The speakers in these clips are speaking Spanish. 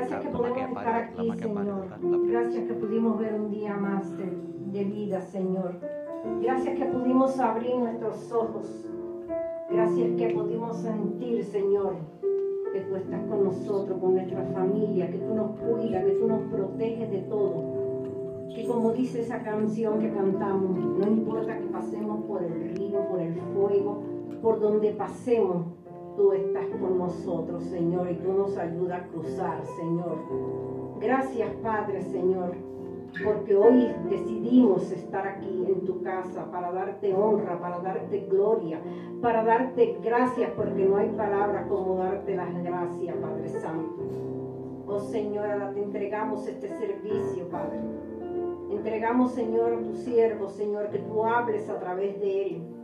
Gracias que podemos estar aquí, Señor. Gracias que pudimos ver un día más de, de vida, Señor. Gracias que pudimos abrir nuestros ojos. Gracias que pudimos sentir, Señor, que tú estás con nosotros, con nuestra familia, que tú nos cuidas, que tú nos proteges de todo. Que como dice esa canción que cantamos, no importa que pasemos por el río, por el fuego, por donde pasemos, tú estás con nosotros, Señor, y tú nos ayudas a cruzar, Señor. Gracias, Padre, Señor, porque hoy decidimos estar aquí en tu casa para darte honra, para darte gloria, para darte gracias, porque no hay palabra como darte las gracias, Padre Santo. Oh Señor, ahora te entregamos este servicio, Padre. Entregamos, Señor, a tu siervo, Señor, que tú hables a través de él.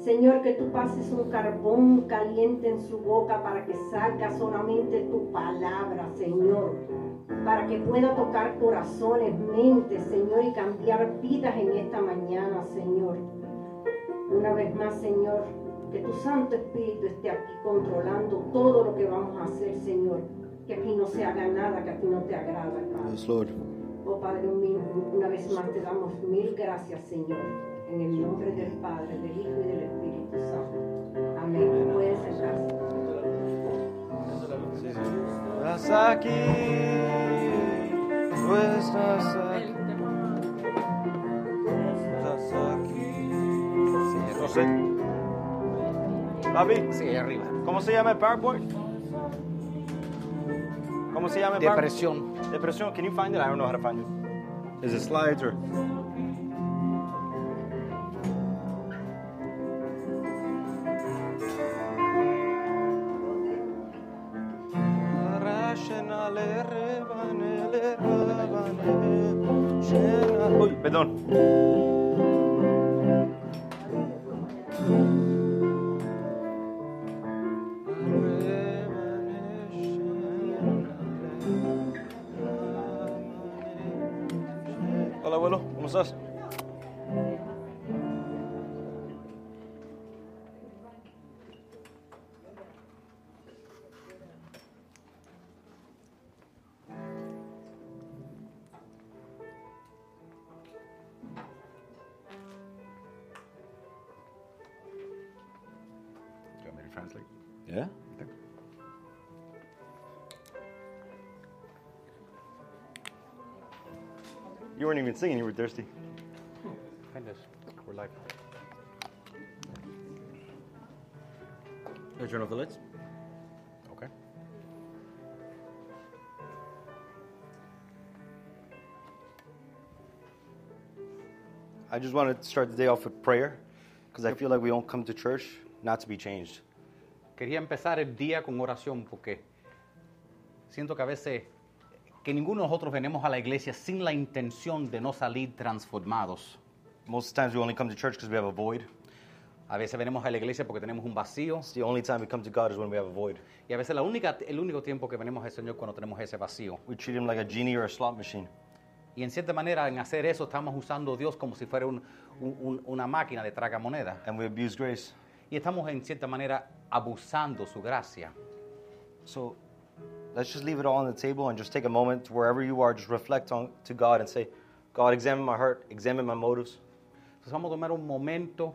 Señor, que tú pases un carbón caliente en su boca para que salga solamente tu palabra, Señor. Para que pueda tocar corazones, mentes, Señor, y cambiar vidas en esta mañana, Señor. Una vez más, Señor, que tu Santo Espíritu esté aquí controlando todo lo que vamos a hacer, Señor. Que aquí no se haga nada que a ti no te agrada, Padre. Oh Padre, un- una vez más te damos mil gracias, Señor, en el nombre del Padre, del Hijo y del Espíritu Santo. Amén. Pueden sentarse. Estás aquí, tú estás aquí, estás aquí. No sé. Papi, Sí, ahí arriba. ¿cómo se llama el PowerPoint? ¿Cómo se llama el PowerPoint? Depresión. Depresión. Can you find it? I don't know how to find it. Is it slides or? Even singing, you were thirsty. Finish. We're live. You turn off the lights? Okay. I just want to start the day off with prayer because I feel like we don't come to church not to be changed. Quería empezar el día con oración porque siento que a veces que ninguno de nosotros venimos a la iglesia sin la intención de no salir transformados. Most times we only come to church because we have a void. A veces venimos a la iglesia porque tenemos un vacío It's the only time we come to God is when we have a void. y a veces la única, el único tiempo que venimos al Señor cuando tenemos ese vacío. We treat him like a genie or a slot machine. Y en cierta manera en hacer eso estamos usando a Dios como si fuera un- un- un- una máquina de traga moneda. And we abuse grace. Y estamos en cierta manera abusando su gracia. So let's just leave it all on the table and just take a moment wherever you are, just reflect on to God and say, God, examine my heart, examine my motives. Entonces vamos a tomar un momento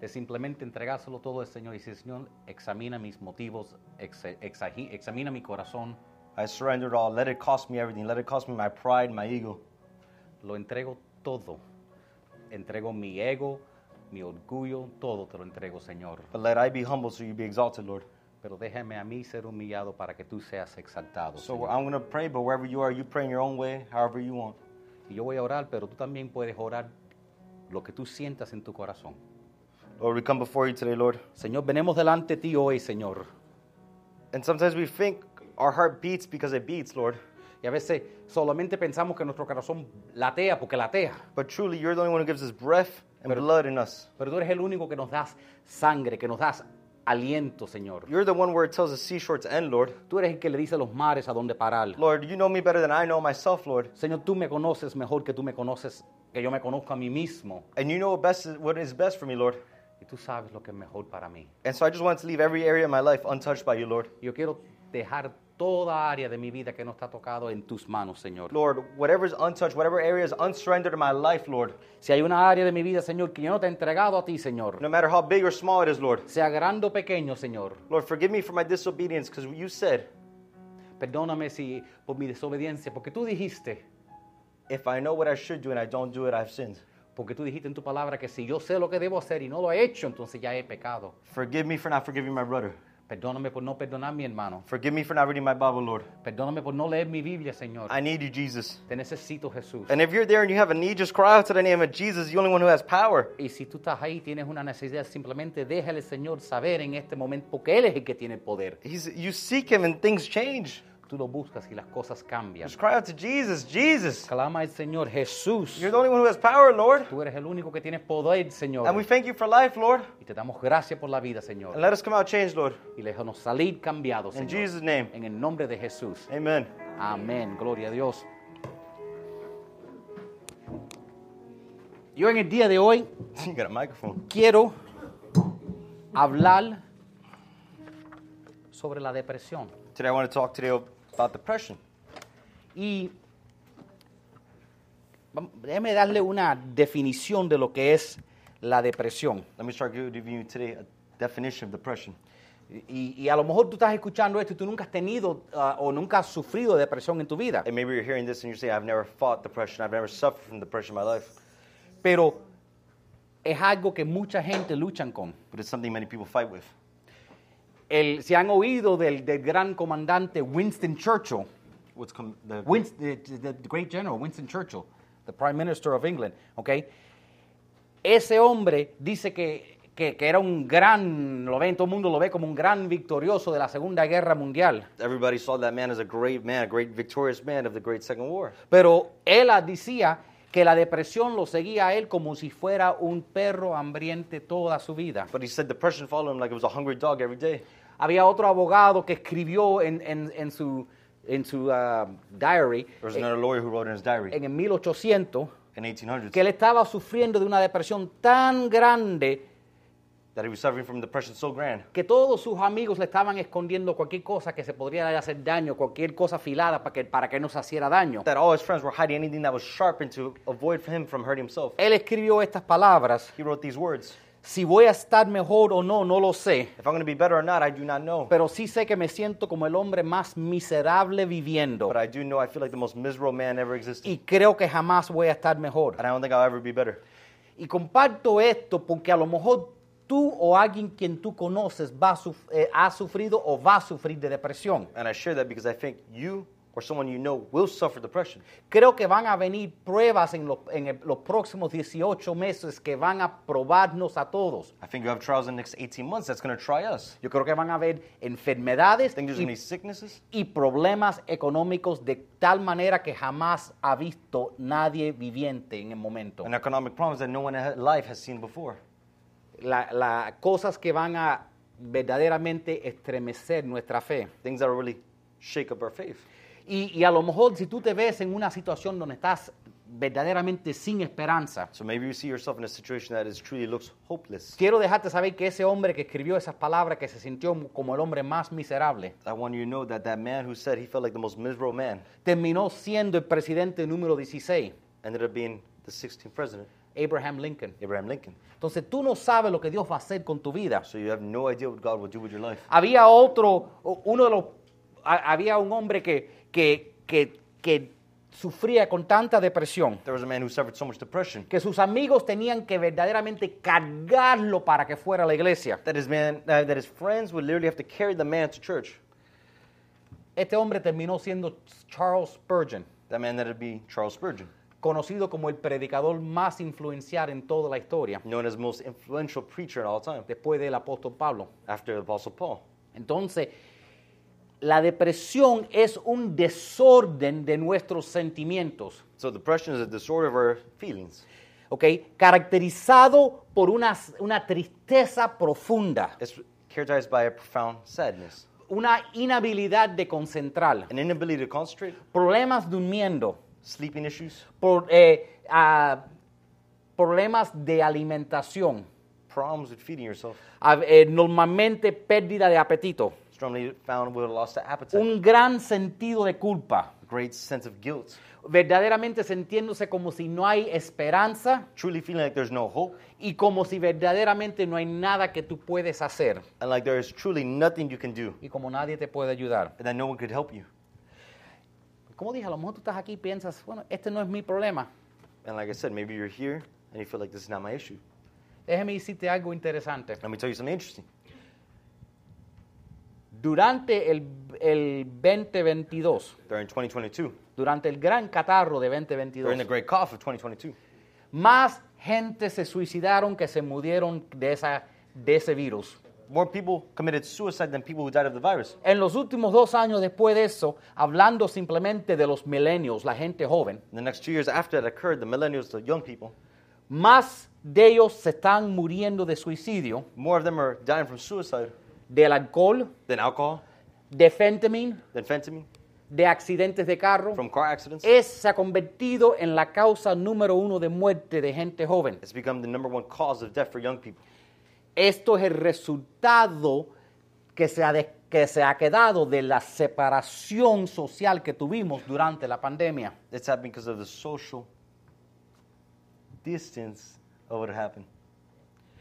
de simplemente entregárselo todo al Señor y decir, Señor, examina mis motivos, exagi- examina mi corazón, I surrender it all. Let it cost me everything. Let it cost me my pride, my ego. lo entrego todo. Entrego mi ego, mi orgullo, todo te lo entrego, Señor. But let I be humble so you be exalted, Lord. Pero déjame a mí ser humillado para que tú seas exaltado. So Señor. I'm going to pray, but wherever you are, you pray in your own way, however you want. Y yo voy a orar, pero tú también puedes orar lo que tú sientas en tu corazón. Lord, we come before you today, Lord. Señor, venimos delante de ti hoy, Señor. And sometimes we think our heart beats because it beats, Lord. Y a veces solamente pensamos que nuestro corazón latea porque latea. But truly, you're the only one who gives us breath and blood in us. Pero tú eres el único que nos das sangre, que nos das aliento, Señor. You're the one where it tells the seashore to end, Lord. Tú eres el que le dice a los mares a dónde parar. Lord, you know me better than I know myself, Lord. Señor, tú me conoces mejor que tú me conoces, que yo me conozco a mí mismo. And you know what, best what is best for me, Lord. Y tú sabes lo que es mejor para mí. And so I just want to leave every area of my life untouched by you, Lord. Yo quiero dejar toda área de mi vida que no está tocado en tus manos, Señor. Lord, whatever's untouched, whatever area is unsurrendered in my life, Lord, Si hay una área de mi vida, Señor, que yo no te he entregado a ti, Señor, no matter how big or small it is, Lord, sea grande o pequeño, Señor, Lord, forgive me for my disobedience because you said, perdóname si por mi desobediencia, porque tú dijiste, if I know what I should do and I don't do it, I've sinned. porque tú dijiste en tu palabra que si yo sé lo que debo hacer y no lo he hecho, entonces ya he pecado. Forgive me for not forgiving my brother. Perdóname por no perdonar mi hermano. Forgive me for not reading my Bible, Lord. Perdóname por no leer mi Biblia, Señor. I need you, Jesus. Te necesito, Jesús. And if you're there and you have a need, just cry out to the name of Jesus, the only one who has power. Y si tú estás ahí, tienes una necesidad, simplemente déjale, Señor, saber en este momento, porque Él es el que tiene el poder. He's, you seek him and things change. Tú lo buscas y las cosas cambian. Just cry out to Jesus, Jesus. Clama al Señor, Jesús. You're the only one who has power, Lord. Tú eres el único que tienes poder, Señor. And we thank you for life, Lord. Y te damos gracias por la vida, And Señor. let us come out changed, Lord. Y déjanos salir cambiados, In Señor. Jesus' name. En el nombre de Jesús. Amen. Amén. Gloria a Dios. Yo en el día de hoy quiero hablar sobre la depresión. Today I want to talk today about depression. Y déjeme darle una definición de lo que es la depresión. Let me start giving you today a definition of depression. Y, y a lo mejor tú estás escuchando esto y tú nunca has tenido ah, o nunca has sufrido de depresión en tu vida. And maybe you're hearing this and you're saying, I've never fought depression. I've never suffered from depression in my life. Pero es algo que mucha gente luchan con. But it's something many people fight with. El, si han oído del, del gran comandante Winston Churchill, What's come, the, Winst- the, the- the great general Winston Churchill, the Prime Minister of England, ¿ok? Ese hombre dice que, que, que era un gran, lo ven, todo el mundo lo ve como un gran victorioso de la Segunda Guerra Mundial. everybody saw that man as a great man, a great victorious man of the great Second War. Pero él decía que la depresión lo seguía a él como si fuera un perro hambriente toda su vida. But he said depression followed him like it was a hungry dog every day. Había otro abogado que escribió en, en- en su, en su ah, diary There was eh, another lawyer who wrote in his diary en el 1800 in 1800s que él estaba sufriendo de una depresión tan grande that he was suffering from depression so grand que todos sus amigos le estaban escondiendo cualquier cosa que se podría hacer daño, cualquier cosa afilada para que, para que no se hiciera daño. that all his friends were hiding anything that was sharpened to avoid him from hurting himself. Él escribió estas palabras, He wrote these words si voy a estar mejor o no, no lo sé, If I'm going to be better or not, I do not know. pero sí sé que me siento como el hombre más miserable viviendo But I do know I feel like the most miserable man ever existed. y creo que jamás voy a estar mejor. And I don't think I'll ever be better. Y comparto esto porque a lo mejor tú o alguien quien tú conoces va a suf- eh, ha sufrido o va a sufrir de depresión. And I share that because I think you or someone you know will suffer depression. Creo que van a venir pruebas en, los- en el- los próximos 18 meses que van a probarnos a todos. I think you have trials in the next 18 months that's going to try us. Yo creo que van a haber enfermedades I think there's y, sicknesses y problemas económicos de tal manera que jamás ha visto nadie viviente en el momento. and economic problems that no one in life has seen before. La- la- cosas que van a verdaderamente estremecer nuestra fe. Things that really shake up our faith. Y, y a lo mejor si tú te ves en una situación donde estás verdaderamente sin esperanza, So maybe you see yourself in a situation that is truly looks hopeless. quiero dejarte saber que ese hombre que escribió esas palabras, que se sintió como el hombre más miserable, I want you to know that that man who said he felt like the most miserable man terminó siendo el presidente número 16, ended up being the 16th president, Abraham Lincoln. Abraham Lincoln. Entonces tú no sabes lo que Dios va a hacer con tu vida. So you have no idea what God will do with your life. Había otro, uno de los, ha- había un hombre que, que, que, que sufría con tanta depresión There was a man who suffered so much depression que sus amigos tenían que verdaderamente cargarlo para que fuera a la iglesia. that his man uh, that his friends would literally have to carry the man to church. Este hombre terminó siendo Charles Spurgeon, That man up being Charles Spurgeon, conocido como el predicador más influencial en toda la historia, known as the most influential preacher in all time, después del apóstol Pablo. after the Apostle Paul. Entonces, la depresión es un desorden de nuestros sentimientos, So depression is a disorder of our feelings. ¿ok? Caracterizado por una, una tristeza profunda, It's characterized by a profound sadness, una inhabilidad de concentrar, an inability to concentrate, problemas durmiendo, sleeping issues, por- eh, ah, problemas de alimentación, problems with feeding yourself, ah, eh, normalmente pérdida de apetito, strongly found would have lost the appetite. un gran sentido de culpa, A great sense of guilt. verdaderamente sintiéndose como si no hay esperanza. Truly feeling like there's no hope. Y como si verdaderamente no hay nada que tú puedes hacer. And like there is truly nothing you can do. Y como nadie te puede ayudar. and that no one could help you. Como dije, a lo mejor tú estás aquí y piensas, bueno, este no es mi problema. And like I said, maybe you're here and you feel like this is not my issue. Déjeme decirte algo interesante. Let me tell you something interesting. Durante el, el 2022, During 2022, durante el gran catarro de during the 2022, great cough of 2022, más gente se suicidaron que se murieron de, esa, de ese virus. More people committed suicide than people who died of the virus. En los últimos dos años después de eso, hablando simplemente de los millennials, la gente joven, In the next two years after that occurred, the millennials, the young people, más de ellos se están muriendo de suicidio, more of them are dying from suicide del alcohol, than alcohol, de fentanyl, than fentanyl, de accidentes de carro. from car accidents. Es, se ha convertido en la causa número uno de muerte de gente joven. It's become the number one cause of death for young people. Esto es el resultado que se ha, de- que se ha quedado de la separación social que tuvimos durante la pandemia. It's happening because of the social distance of what happened.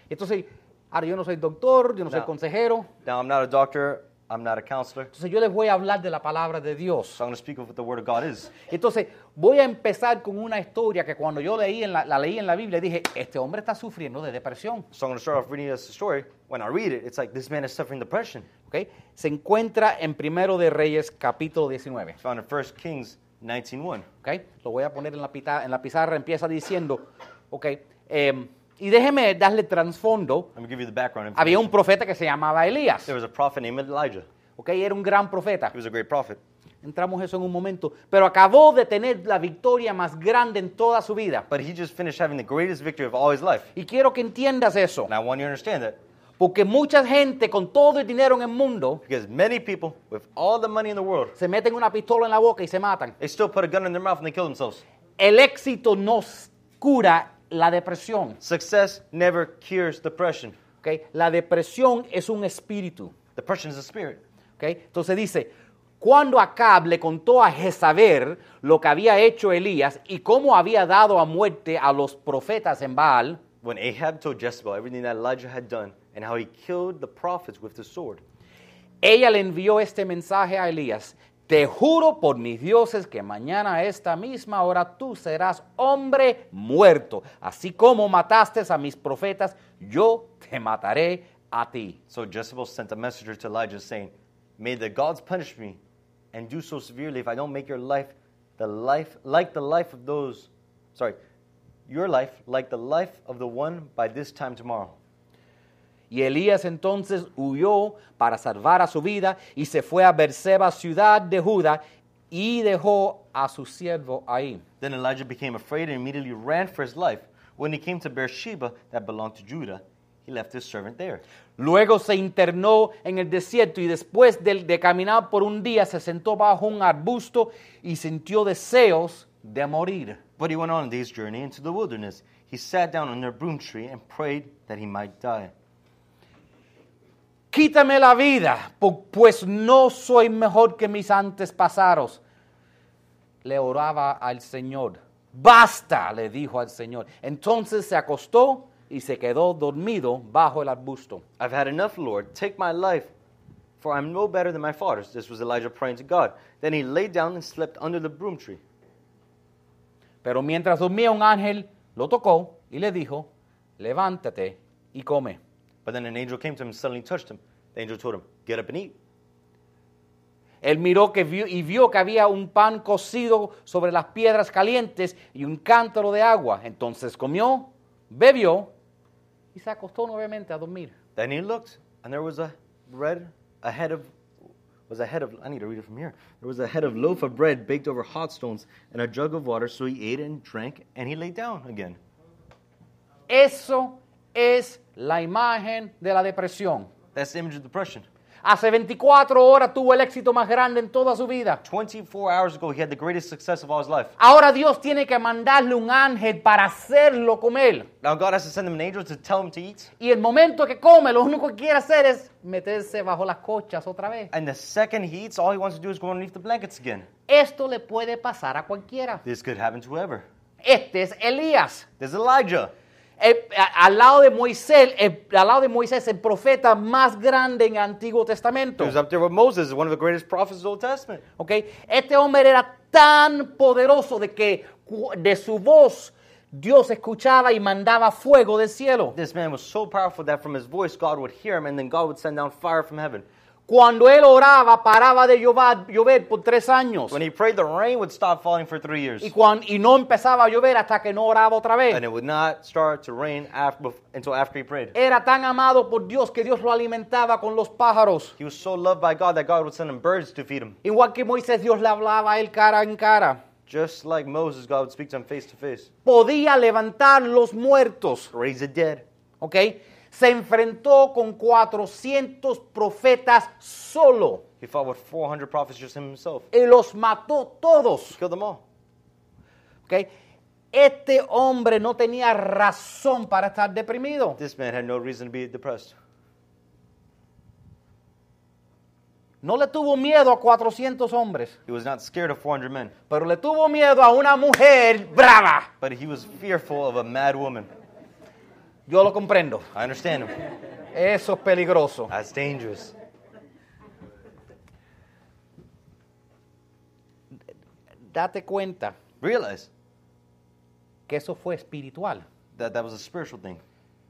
Entonces, ahora yo no soy doctor, yo no soy consejero, Now, I'm not a doctor, I'm not a counselor, entonces yo les voy a hablar de la palabra de Dios. so I'm going to speak of what the Word of God is. Entonces, voy a empezar con una historia que cuando yo leí en la, la leí en la Biblia dije, este hombre está sufriendo de depresión. So I'm going to start off reading a story. When I read it, it's like this man is suffering depression. ¿ok? Se encuentra en Primero de Reyes, capítulo 19. It's found in 1 Kings 19.1. ¿ok? Lo voy a poner en la, pita- en la pizarra, empieza diciendo, ¿ok? Em, y déjeme darle trasfondo. Let me give you the background Había un profeta que se llamaba Elías, There was a prophet named Elijah. ¿ok? Era un gran profeta. He was a great prophet. Entramos eso en un momento. Pero acabó de tener la victoria más grande en toda su vida. But he just finished having the greatest victory of all his life. Y quiero que entiendas eso. And I want you to understand that Porque mucha gente con todo el dinero en el mundo because many people, with all the money in the world, se meten una pistola en la boca y se matan. they still put a gun in their mouth and they kill themselves. El éxito nos cura la depresión. Success never cures depression. ¿ok? La depresión es un espíritu. Depression is a spirit. ¿ok? Entonces dice, cuando Acab le contó a Jezabel lo que había hecho Elías y cómo había dado a muerte a los profetas en Baal, When Ahab told Jezebel everything that Elijah had done and how he killed the prophets with the sword, ella le envió este mensaje a Elías. Te juro por mis dioses que mañana a esta misma hora tú serás hombre muerto. Así como mataste a mis profetas, yo te mataré a ti. So Jezebel sent a messenger to Elijah saying, May the gods punish me and do so severely if I don't make your life the life like the life of those sorry, your life like the life of the one by this time tomorrow. Y Elías entonces huyó para salvar a su vida y se fue a Berseba, ciudad de Judá, y dejó a su siervo ahí. Then Elijah became afraid and immediately ran for his life. When he came to Beersheba, that belonged to Judah, he left his servant there. Luego se internó en el desierto y después de, de caminar por un día se sentó bajo un arbusto y sintió deseos de morir. But he went on a day's journey into the wilderness. He sat down under a broom tree and prayed that he might die. Quítame la vida, pu- pues no soy mejor que mis antepasados. Le oraba al Señor. Basta, le dijo al Señor. Entonces se acostó y se quedó dormido bajo el arbusto. I've had enough, Lord. Take my life, for I'm no better than my fathers. This was Elijah praying to God. Then he lay down and slept under the broom tree. Pero mientras dormía un ángel lo tocó y le dijo, levántate y come. But then an angel came to him and suddenly touched him. The angel told him, Get up and eat. Él miró que vio, y vio que había un pan cocido sobre las piedras calientes y un cántaro de agua. Entonces comió, bebió y se acostó nuevamente a dormir. Then he looked, and there was a bread, a head of, was a head of, I need to read it from here. There was a head of loaf of bread baked over hot stones and a jug of water. So he ate and drank, and he lay down again. Eso es la imagen de la depresión. That's the image of depression. Hace 24 horas tuvo el éxito más grande en toda su vida. 24 hours ago, he had the greatest success of all his life. Ahora Dios tiene que mandarle un ángel para hacerlo comer. Now God has to send him an angel to tell him to eat. Y el momento que come, lo único que quiere hacer es meterse bajo las cochas otra vez. And the second he eats, all he wants to do is go underneath the blankets again. Esto le puede pasar a cualquiera. This could happen to whoever. Este es Elías. There's Elijah. Al lado de Moisés, el- al lado de Moisés, el profeta más grande en el Antiguo Testamento. He was up there with Moses, one of the greatest prophets of the Old Testament. ¿ok? Este hombre era tan poderoso de que de su voz Dios escuchaba y mandaba fuego del cielo. This man was so powerful that from his voice, God would hear him, and then God would send down fire from heaven. Cuando él oraba, paraba de llover, llover por tres años. When he prayed, the rain would stop falling for three years. Y, cuan- y no empezaba a llover hasta que no oraba otra vez. And it would not start to rain after, until after he prayed. Era tan amado por Dios que Dios lo alimentaba con los pájaros. He was so loved by God that God would send him birds to feed him. Igual que Moisés, Dios le hablaba a él cara en cara. Just like Moses, God would speak to him face to face. Podía levantar los muertos. Raise the dead. ¿ok? Se enfrentó con 400 profetas solo He fought with 400 prophets just him himself. y los mató todos, Killed them all. ¿ok? Este hombre no tenía razón para estar deprimido. This man had no reason to be depressed. No le tuvo miedo a 400 hombres, He was not scared of 400 men, pero le tuvo miedo a una mujer brava. but he was fearful of a mad woman. Yo lo comprendo. I understand him. Eso es peligroso. That's dangerous. Date cuenta Realize que eso fue espiritual. that that was a spiritual thing.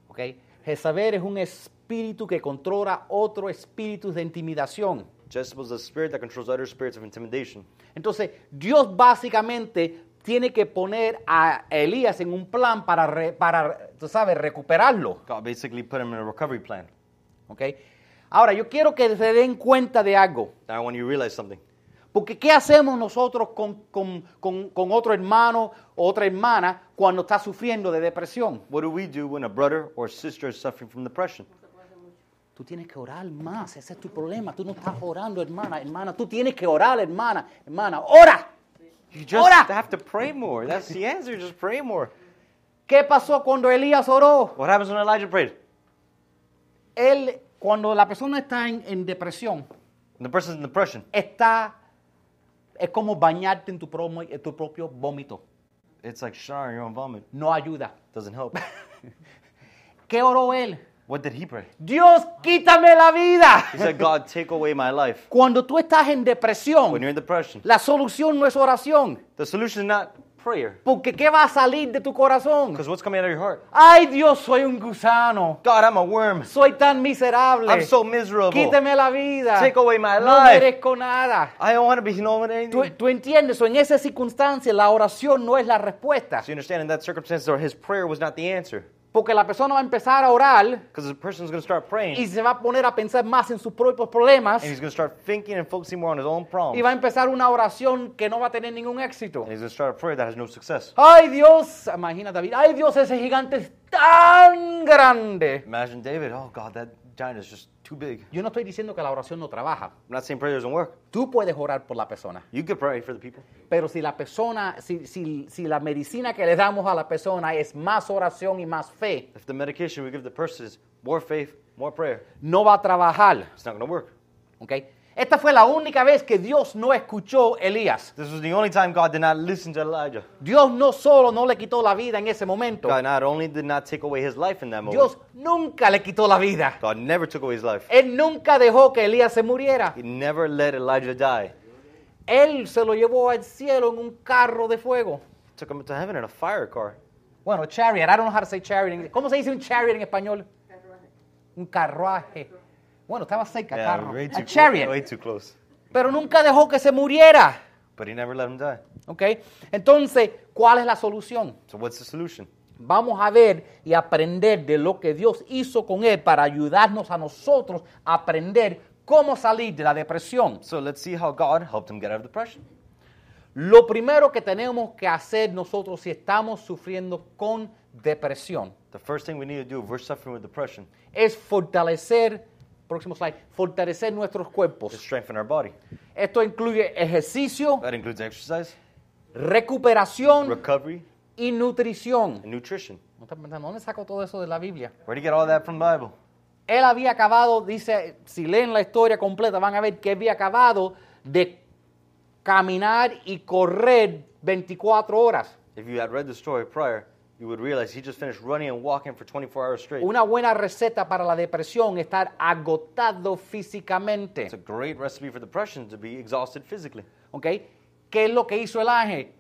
¿ok? Jezabel es un espíritu que controla otro espíritu de intimidación. Jezebel was a spirit that controls other spirits of intimidation. Entonces, Dios básicamente tiene que poner a Elías en un plan para, re- para tú sabes, recuperarlo. God basically put him in a recovery plan. ¿ok? Ahora, yo quiero que se den cuenta de algo. Now, I want you to realize something. Porque ¿qué hacemos nosotros con, con- con- con otro hermano o otra hermana cuando está sufriendo de depresión? What do we do when a brother or sister is suffering from depression? Tú tienes que orar más, ese es tu problema. Tú no estás orando, hermana, hermana. Tú tienes que orar, hermana, hermana. ¡Ora! You just have to pray more. That's the answer. Just pray more. ¿Qué pasó cuando Elías oró? What happens when Elijah prayed? Él, cuando la persona está en, en depresión, When the person's in depression, está, es como bañarte en tu, promo- en tu propio vómito. it's like showering your own vomit. No ayuda. Doesn't help. ¿Qué oró él? What did he pray? Dios, quítame la vida. He said, God, take away my life. Cuando tú estás en When depresión, you're in depression, la solución no es oración. the solution is not prayer. Porque ¿qué va a salir de tu corazón? Because what's coming out of your heart? Ay, Dios, soy un gusano. God, I'm a worm. Soy tan miserable. I'm so miserable. Quíteme la vida. Take away my no life. merezco nada. I don't want to be known anything. ¿Tú, tú entiendes? O en esa circunstancia la oración no es la respuesta. So you understand in that circumstance, or his prayer was not the answer. Porque la persona va a empezar a orar Because the person's going to start praying. y se va a poner a pensar más en sus propios problemas and he's going to start thinking and focusing more on his own problems. y va a empezar una oración que no va a tener ningún éxito. and he's going to start a prayer that has no success. Ay Dios, imagina David, ay Dios, ese gigante es tan grande. Imagine David, oh God, that is just too big. Yo no estoy diciendo que la oración no trabaja. I'm not saying prayer doesn't work. Tú puedes orar por la persona. You could pray for the people. Pero si la persona, si, si, si la medicina que le damos a la persona es más oración y más fe, If the medication we give the person is more faith, more prayer, no va a trabajar. it's not going to work. ¿ok? Esta fue la única vez que Dios no escuchó a Elías. This was the only time God did not listen to Elijah. Dios no solo no le quitó la vida en ese momento, God not only did not take away his life in that moment, Dios nunca le quitó la vida. God never took away his life. Él nunca dejó que Elías se muriera. He never let Elijah die. Él se lo llevó al cielo en un carro de fuego. Took him to heaven in a fire car. Bueno, chariot. I don't know how to say chariot. ¿Cómo se dice un chariot en español? Un carruaje. Bueno, estaba cerca, Yeah, carro. way A too, chariot. way too close. Pero nunca dejó que se muriera. But he never let him die. ¿Ok? Entonces, ¿cuál es la solución? So what's the solution? Vamos a ver y aprender de lo que Dios hizo con él para ayudarnos a nosotros a aprender cómo salir de la depresión. So let's see how God helped him get out of depression. Lo primero que tenemos que hacer nosotros si estamos sufriendo con depresión The first thing we need to do if we're suffering with depression es fortalecer próximo slide, fortalecer nuestros to cuerpos. strengthen our body. Esto incluye ejercicio, That includes exercise, recuperación recovery, y nutrición. and nutrition. ¿Dónde saco todo eso de la Biblia? Where do you get all that from the Bible? Él había acabado, dice, si leen la historia completa, van a ver que había acabado de caminar y correr 24 horas. If you had read the story prior, you would realize he just finished running and walking for 24 hours straight. Una buena receta para la depresión, estar agotado físicamente. It's a great recipe for depression to be exhausted physically. ¿Ok? ¿Qué es lo que hizo el ángel?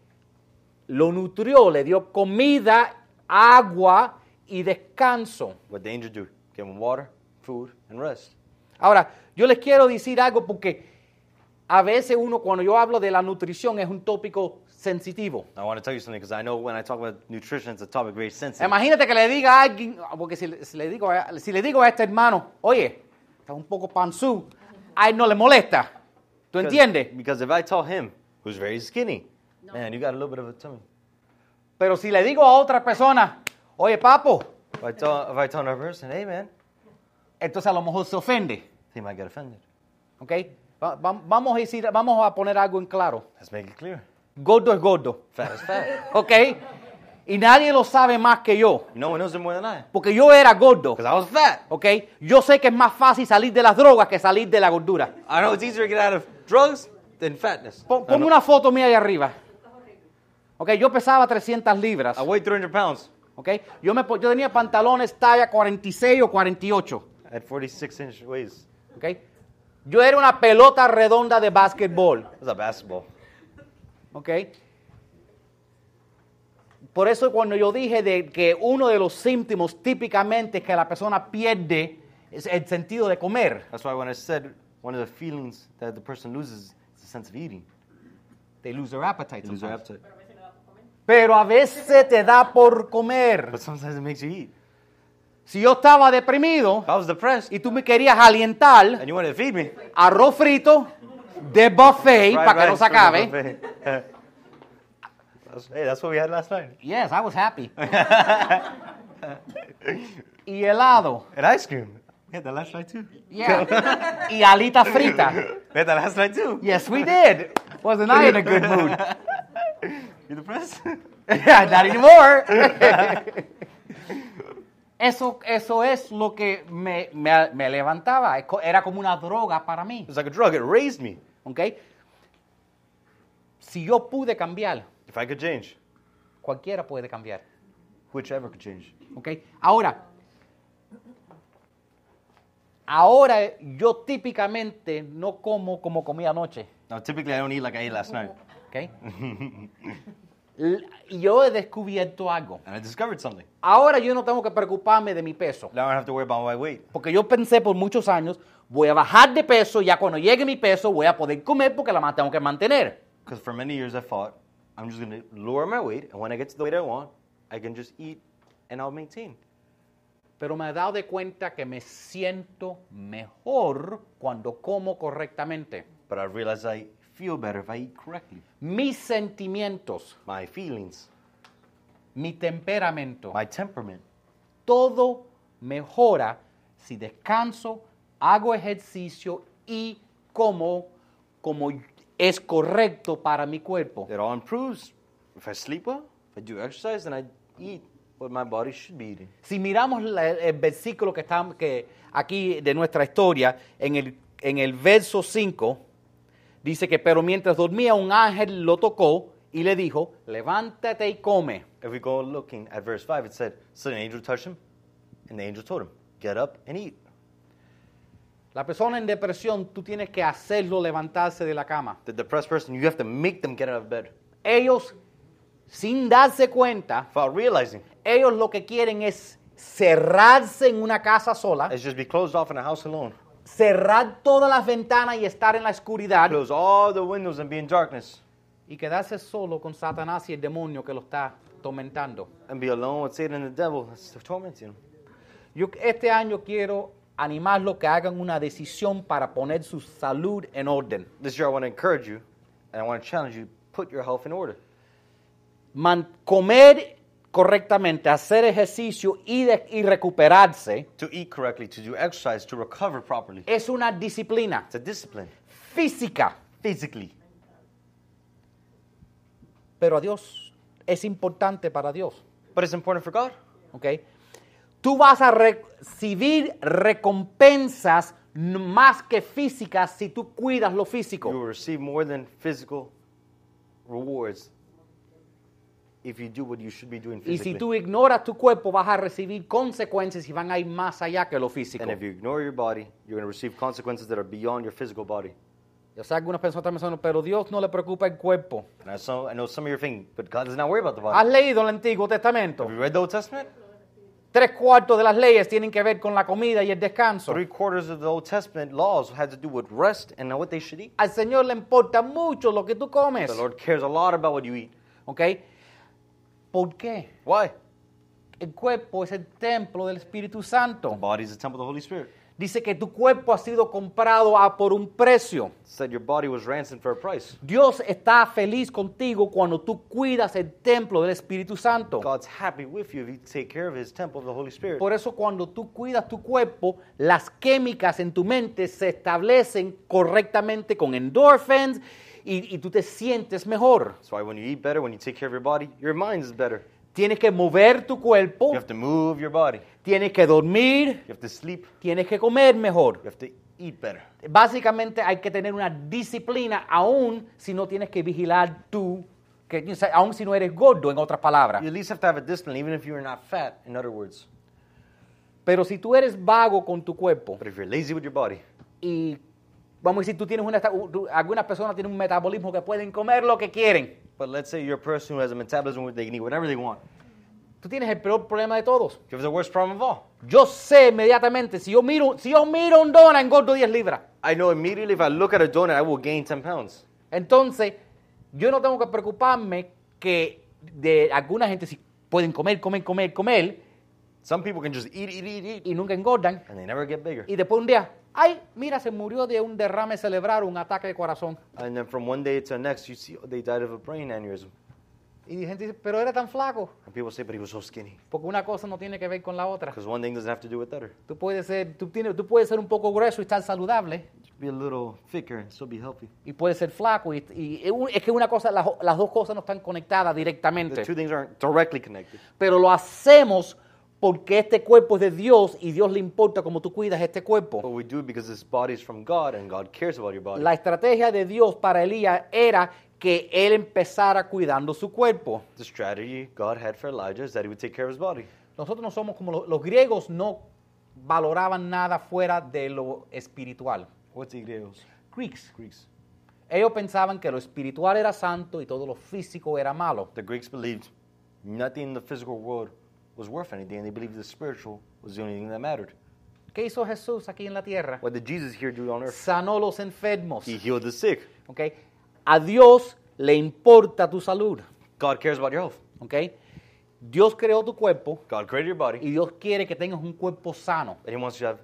Lo nutrió, le dio comida, agua y descanso. What the angel do? Give him water, food, and rest. Ahora, yo les quiero decir algo porque a veces uno, cuando yo hablo de la nutrición, es un tópico sensitivo. I want to tell you something because I know when I talk about nutrition, it's a topic very sensitive. Imagínate que le diga a alguien, porque si, le- si le digo a, si le digo a este hermano, oye, está un poco panzú, a él no le molesta. ¿Tú Because- entiendes? Because if I tell him, who's very skinny, man, you got a little bit of a tummy. Pero si le digo a otra persona, oye, papo, If I tell, if I tell another person, hey, man, entonces a lo mejor se ofende. they might get offended. ¿Ok? Va- va- vamos, a decir, vamos a poner algo en claro. Let's make it clear. Gordo es gordo. Fat is fat. ¿Ok? Y nadie lo sabe más que yo. no one knows it more than I. Porque yo era gordo. Because I was fat. ¿Ok? Yo sé que es más fácil salir de las drogas que salir de la gordura. I know it's easier to get out of drugs than fatness. Pon- Ponme una foto mía ahí arriba. ¿Ok? Yo pesaba 300 libras. I weigh 300 pounds. ¿Ok? Yo, me, yo tenía pantalones talla 46 o 48. I had 46 inch waist. ¿Ok? Yo era una pelota redonda de básquetbol. It was a basketball. ¿Ok? Por eso cuando yo dije de que uno de los síntomas típicamente es que la persona pierde es el sentido de comer. That's why when I said one of the feelings that the person loses is the sense of eating. They lose their appetite. They lose their appetite. Pero a veces te da por comer. But sometimes it makes you eat. Si yo estaba deprimido I was depressed y tú me querías alientar, and you wanted to feed me, arroz frito de buffet fried para que no se the acabe. buffet. That's- hey, that's what we had last night. Yes, I was happy. y helado. And ice cream. We had that last night too. Yeah. y alita frita. We had that last night too. Yes, we did. Wasn't I in a good mood? You depressed? Yeah, Not anymore. Eso, eso es lo que me, me- me levantaba. Era como una droga para mí. It's like a drug. It raised me. ¿ok? Si yo pude cambiar, If I could change, cualquiera puede cambiar. whichever could change. ¿ok? Ahora, ahora yo típicamente no como como comí anoche. Now, typically, I don't eat like I ate last night. ¿ok? Yo he descubierto algo. And I discovered something. Ahora yo no tengo que preocuparme de mi peso. Now I don't have to worry about my weight. Porque yo pensé por muchos años, voy a bajar de peso, ya cuando llegue mi peso voy a poder comer porque la tengo que mantener. Because for many years I thought, I'm just going to lower my weight, and when I get to the weight I want, I can just eat and I'll maintain. Pero me he dado de cuenta que me siento mejor cuando como correctamente. But I realize I feel better if I eat correctly. Mis sentimientos, My feelings, mi temperamento, my temperament, todo mejora si descanso, hago ejercicio y como como es correcto para mi cuerpo. it all improves. If I sleep well, if I do exercise, then I eat what my body should be eating. Si miramos la- el versículo que está que aquí de nuestra historia, en el, en el verso 5, dice que, pero mientras dormía un ángel lo tocó y le dijo, levántate y come. If we go looking at verse 5, it said, So an angel touched him, and the angel told him, Get up and eat. La persona en depresión, tú tienes que hacerlo levantarse de la cama. The depressed person, you have to make them get out of bed. Ellos, sin darse cuenta, Without realizing, ellos lo que quieren es cerrarse en una casa sola, it's just be closed off in a house alone. Cerrar todas las ventanas y estar en la oscuridad Close all the windows and be in darkness. y quedarse solo con Satanás y el demonio que lo está tormentando. And be alone with Satan and the devil that's tormenting him. Yo este año quiero animarlos que hagan una decisión para poner su salud en orden. This year I want to encourage you, and I want to challenge you to put your health in order. Man- comer correctamente, hacer ejercicio y, de- y recuperarse, to eat correctly, to do exercise, to recover properly. es una disciplina It's a discipline, física. physically. Pero a Dios es importante para Dios. But it's important for God. ¿ok? Tú vas a recibir recompensas más que físicas si tú cuidas lo You físico. will receive more than physical rewards if you do what you should be doing Y si physically. tú ignoras tu cuerpo, vas a recibir consecuencias y van a ir más allá que lo físico. and if you ignore your body, you're going to receive consequences that are beyond your physical body. Yo sé algunas personas están pensando, pero Dios no le preocupa el cuerpo. And I, so, I know some of you are thinking, but God does not worry about the body. ¿Has leído el Antiguo Testamento? Have you read the Old Testament? Tres cuartos de las leyes tienen que ver con la comida y el descanso. Three quarters of the Old Testament laws had to do with rest and what they should eat. Al Señor le importa mucho lo que tú comes. The Lord cares a lot about what you eat. ¿Ok? ¿Por qué? Why? El cuerpo es el templo del Espíritu The Santo. body is the temple of the Holy Spirit. Dice que tu cuerpo ha sido comprado a por un precio. Said your body was ransomed for a price. Dios está feliz contigo cuando tú cuidas el templo del Espíritu Santo. God's happy with you if you take care of His temple of the Holy Spirit. Por eso cuando tú cuidas tu cuerpo, las químicas en tu mente se establecen correctamente con endorphins y, y tú te sientes mejor. That's why when you eat better, when you take care of your body, your mind is better. Tienes que mover tu cuerpo, You have to move your body. tienes que dormir, You have to sleep. tienes que comer mejor. You have to eat better. Básicamente hay que tener una disciplina aún si no tienes que vigilar tú, que, o sea, aún si no eres gordo, en otras palabras. You at least have to have a discipline, even if you're not fat, in other words. Pero si tú eres vago con tu cuerpo But if you're lazy with your body, y vamos a decir, tú tienes una, tú- algunas personas tienen un metabolismo que pueden comer lo que quieren. but let's say you're a person who has a metabolism where they can eat whatever they want. Tú tienes el peor problema de todos. You have the worst problem of all. Yo sé inmediatamente, si yo miro, si yo miro un dona, engordo 10 libras. I know immediately if I look at a donut, I will gain 10 pounds. Entonces, yo no tengo que preocuparme que de alguna gente si pueden comer, comer, comer, comer Some people can just eat, eat, eat, eat, y nunca engordan. and they never get bigger. Y después un día, ay, mira, se murió de un derrame cerebral, un ataque de corazón. And then from one day to the next, you see they died of a brain aneurysm. Y la gente dice, pero era tan flaco. And people say, but he was so skinny. Porque una cosa no tiene que ver con la otra. Because one thing doesn't have to do with the other. Tú puedes ser, tú tienes, tú puedes ser un poco grueso y estar saludable. Be a little thicker and still be healthy. Y puedes ser flaco. Y, y es que una cosa, las, las dos cosas no están conectadas The directamente. two things aren't directly connected. Pero lo hacemos porque este cuerpo es de Dios y Dios le importa cómo tú cuidas este cuerpo. But we do it because this body is from God and God cares about your body. La estrategia de Dios para Elías era que él empezara cuidando su cuerpo. the strategy God had for Elijah is that he would take care of his body. Nosotros no somos como los, los griegos, no valoraban nada fuera de lo espiritual. What's the Greeks? Greeks. Greeks. Ellos pensaban que lo espiritual era santo y todo lo físico era malo. The Greeks believed nothing in the physical world was worth anything, and they believed the spiritual was the only thing that mattered. ¿Qué hizo Jesús aquí en la tierra? What did Jesus here do on earth? Sanó los enfermos. He healed the sick. Okay? A Dios le importa tu salud. God cares about your health. Okay? Dios creó tu cuerpo God created your body, y Dios quiere que tengas un cuerpo sano. and He wants you to have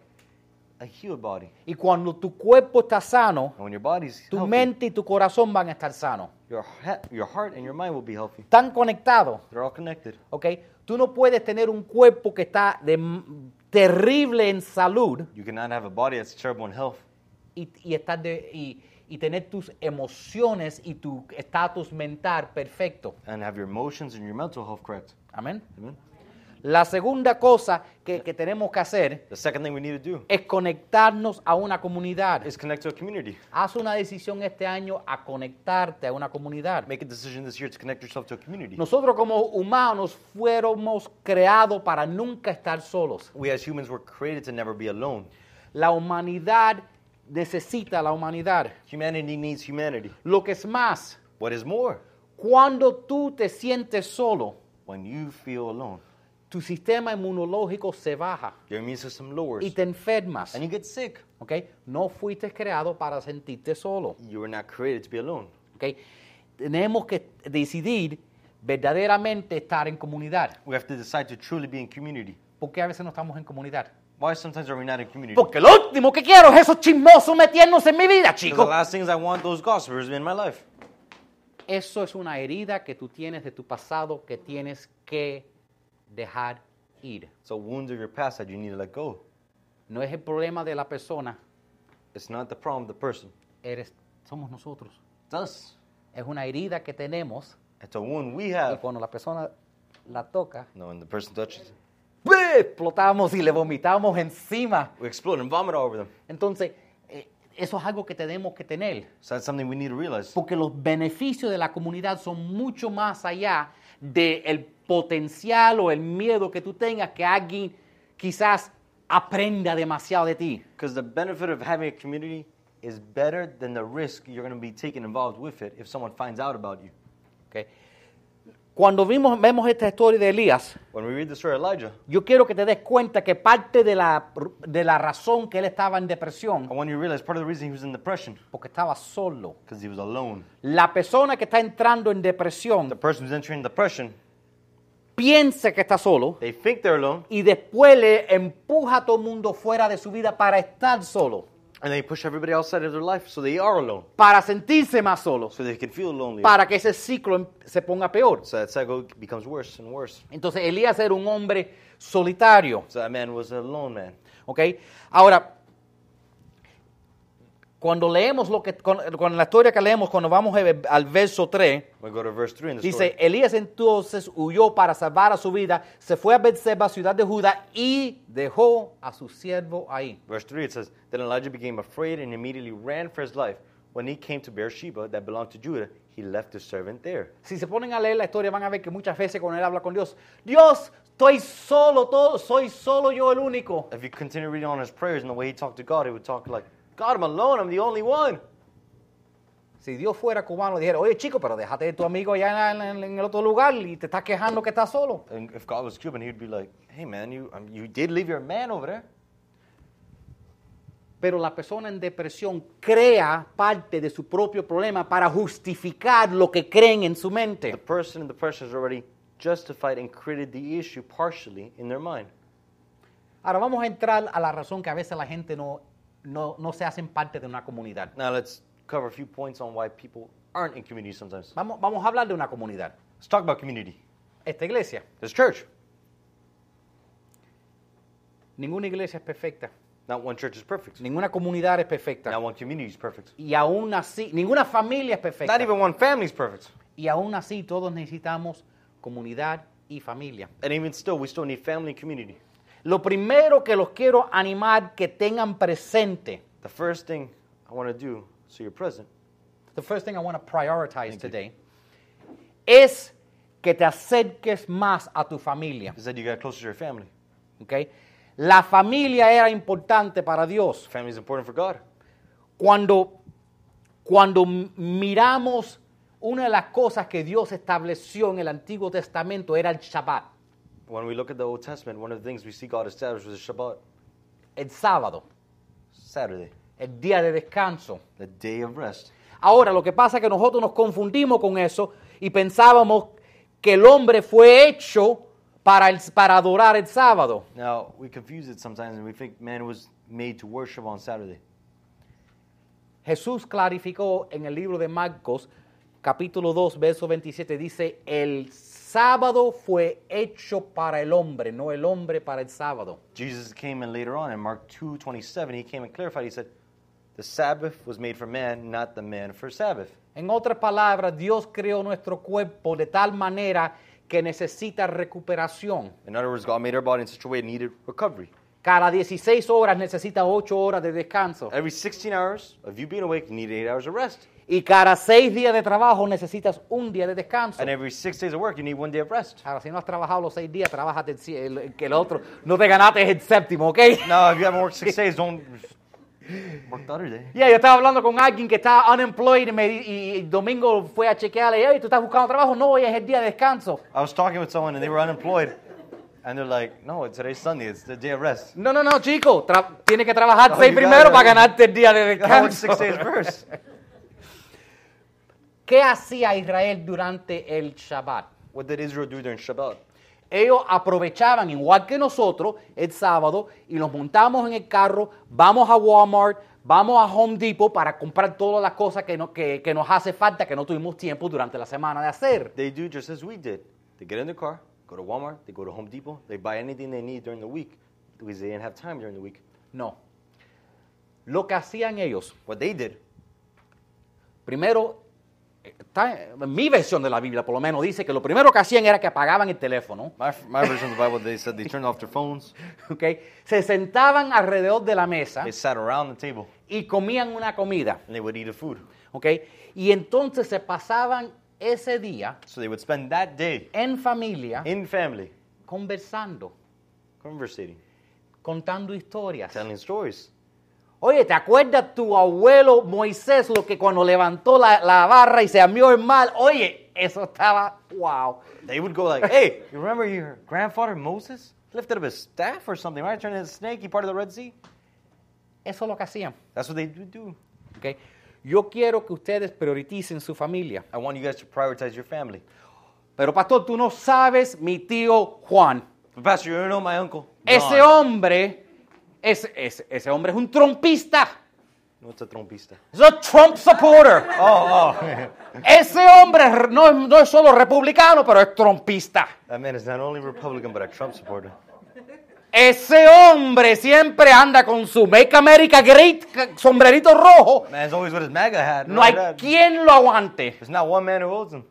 a healed body. Y cuando tu cuerpo está sano, And when your body's tu healthy, mente y tu corazón van a estar sanos. your, heart and your mind will be healthy. Están conectados. They're all connected. ¿ok? Tú no puedes tener un cuerpo que está de, terrible en salud You cannot have a body that's terrible in health y, y estar de, y, y tener tus emociones y tu estatus mental perfecto. and have your emotions and your mental health correct. Amén. Amen. La segunda cosa que, que tenemos que hacer The second thing we need to do es conectarnos a una comunidad. is connect to a community. Haz una decisión este año a conectarte a una comunidad. Make a decision this year to connect yourself to a community. Nosotros como humanos fuéramos creados para nunca estar solos. We as humans were created to never be alone. La humanidad necesita a la humanidad. Humanity needs humanity. Lo que es más, What is more? cuando tú te sientes solo, When you feel alone, tu sistema inmunológico se baja your immune system lowers y te enfermas. and you get sick. ¿ok? No fuiste creado para sentirte solo. You were not created to be alone. ¿ok? Tenemos que decidir verdaderamente estar en comunidad. We have to decide to truly be in community. ¿Por qué a veces no estamos en comunidad? Why sometimes are we not in community? Porque lo último que quiero es esos chismosos metiéndose en mi vida, Because the chicos. last things I want those gossipers in my life. Eso es una herida que tú tienes de tu pasado que tienes que dejar ir. It's a wound of your past that you need to let go. No es el problema de la persona, It's not the problem of the person. eres, somos nosotros. It's us. Es una herida que tenemos It's a wound we y have. cuando la persona la toca, No, when the person touches it, explotamos y le vomitamos encima. we explode and vomit all over them. Entonces, eh, eso es algo que tenemos que tener. So that's something we need to realize. Porque los beneficios de la comunidad son mucho más allá del potencial o el miedo que tú tengas que alguien quizás aprenda demasiado de ti. Because the benefit of having a community is better than the risk you're going to be taking involved with it if someone finds out about you. Cuando vimos, vemos esta historia de Elías, When we read the story of Elijah, yo quiero que te des cuenta que parte de la, de la razón que él estaba en depresión, I want you to realize part of the reason he was in depression porque estaba solo. because he was alone. La persona que está entrando en depresión The person who's entering depression, piensa que está solo they think they're alone, y después le empuja a todo el mundo fuera de su vida para estar solo, and they push everybody outside of their life so they are alone, para sentirse más solo, so they can feel lonely. para que ese ciclo em- se ponga peor. So that cycle becomes worse and worse. Entonces Elías era un hombre solitario. So that man was a lone man. ¿ok? Ahora, cuando leemos lo que, con, con la historia que leemos, cuando vamos al verso 3, We go to verse 3 in the dice, story. Elías entonces huyó para salvar a su vida, se fue a Bethseba, ciudad de Judá, y dejó a su siervo ahí. Verse 3 it says, Then Elijah became afraid and immediately ran for his life. When he came to Beersheba, that belonged to Judah, he left his servant there. Si se ponen a leer la historia van a ver que muchas veces cuando él habla con Dios, Dios, estoy solo, todo, soy solo yo el único. If you continue reading on his prayers and the way he talked to God, he would talk like, God, I'm alone, I'm the only one. Si Dios fuera cubano, dijera, oye chico, pero déjate de tu amigo allá en, en- en el otro lugar y te estás quejando que estás solo. And if God was Cuban, he'd be like, Hey man, you, um, you did leave your man over there. Pero la persona en depresión crea parte de su propio problema para justificar lo que creen en su The mente. person in depression has already justified and created the issue partially in their mind. Ahora vamos a entrar a la razón que a veces la gente no, no, no se hacen parte de una comunidad. Now let's cover a few points on why people aren't in community sometimes. Vamos, vamos a hablar de una comunidad. Let's talk about community. Esta iglesia, This church. ninguna iglesia es perfecta, Not one church is perfect. ninguna comunidad es perfecta. Not one community is perfect. Y aún así, ninguna familia es perfecta. Not even one family is perfect. Y aún así todos necesitamos comunidad y familia. And even still, we still need family and community. Lo primero que los quiero animar que tengan presente, The first thing I want to do so you're present the first thing I want to prioritize today, es que te acerques más a tu familia. is that you got closer to your family. ¿ok? La familia era importante para Dios. Family is important for God. Cuando, cuando miramos una de las cosas que Dios estableció en el Antiguo Testamento era el Shabbat, When we look at the Old Testament, one of the things we see God establish was the Shabbat, el sábado, Saturday, el día de descanso. the day of rest. Ahora, lo que pasa es que nosotros nos confundimos con eso y pensábamos que el hombre fue hecho para, el- para adorar el sábado. Now, we confuse it sometimes and we think man was made to worship on Saturday. Jesús clarificó en el libro de Marcos, capítulo 2, verso 27, dice, el sábado fue hecho para el hombre, no el hombre para el sábado. Jesus came and later on in Mark 2:27, he came and clarified. He said, "The Sabbath was made for man, not the man for Sabbath." En otras palabras, Dios creó nuestro cuerpo de tal manera que necesita recuperación. In other words, God made our body in such a way it needed recovery. Cada 16 horas necesita 8 horas de descanso. Every 16 hours of you being awake, you need 8 hours of rest. Y cada 6 días de trabajo necesitas un día de descanso. And every 6 days of work, you need one day of rest. Ahora, si no has trabajado los 6 días, trabajas el, el- otro. No te ganaste el séptimo, ¿ok? Now, if you haven't worked 6 days, don't work the other day. Ya, yo estaba hablando con alguien que estaba unemployed y, me y el domingo fue a chequearle, hey, ¿tú estás buscando trabajo? No, hoy es el día de descanso. I was talking with someone and they were unemployed. And they're like, no, today's Sunday. It's the day of rest. No, no, no, chico, tienes que trabajar No, seis primero para ganarte el día de descanso. 6 days first. ¿Qué hacía Israel durante el Shabbat? What did Israel do during Shabbat? Ellos aprovechaban, igual que nosotros, el sábado y nos montamos en el carro, vamos a Walmart, vamos a Home Depot para comprar todas las cosas que, no- que- que nos hace falta, que no tuvimos tiempo durante la semana de hacer. They do just as we did. They get in the car, Go to Walmart, they go to Home Depot, they buy anything they need during the week because they didn't have time during the week. No. Lo que hacían ellos, What they did, primero, está mi versión de la Biblia por lo menos, dice que lo primero que hacían era que apagaban el teléfono, my, my version of the Bible, they said they turned off their phones, ¿ok? Se sentaban alrededor de la mesa they sat around the table, y comían una comida, and they would eat a food. ¿ok? Y entonces se pasaban ese día So they would spend that day en familia in family, conversando, conversating, contando historias. telling stories. Oye, ¿te acuerdas tu abuelo Moisés lo que cuando levantó la, la barra y se amió el mal? Oye, eso estaba, wow. They would go like, "Hey, you remember your grandfather Moses lifted up his staff or something, right? Turned into a snake. He parted the Red Sea. Eso es lo que hacían. That's what they do. ¿ok? Yo quiero que ustedes prioricen su familia. I want you guys to prioritize your family. Pero pastor, tú no sabes mi tío Juan. But Pastor, you don't know my uncle. Ese hombre, ese, ese, ese hombre es un trompista. What's a trompista? Es un Trump supporter. Oh, oh. Ese hombre no, es- no es solo republicano, pero es trompista. that man is not only Republican but a Trump supporter. Ese hombre siempre anda con su Make America Great sombrerito rojo. Man's always with his MAGA hat. No hay at that. quien lo aguante. There's not one man who holds him.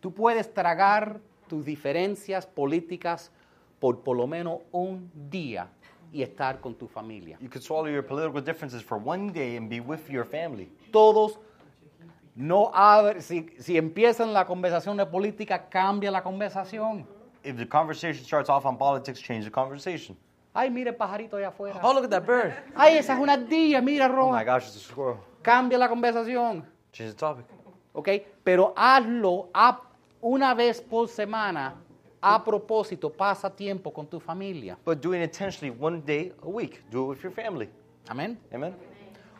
Tú puedes tragar tus diferencias políticas por por lo menos un día y estar con tu familia. You could swallow your political differences for one day and be with your family. Todos no abre, si, si empiezan la conversación de política, cambia la conversación. If the conversation starts off on politics, change the conversation. Ay, mire el pajarito allá afuera. Oh, look at that bird. Ay, esa es una ardilla, mira Oh my roja. gosh, it's a squirrel. Cambia la conversación. Change the topic. ¿ok? Pero hazlo a- una vez por semana a propósito, pasa tiempo con tu familia. But do it intentionally one day a week. Do it with your family. Amén. Amen?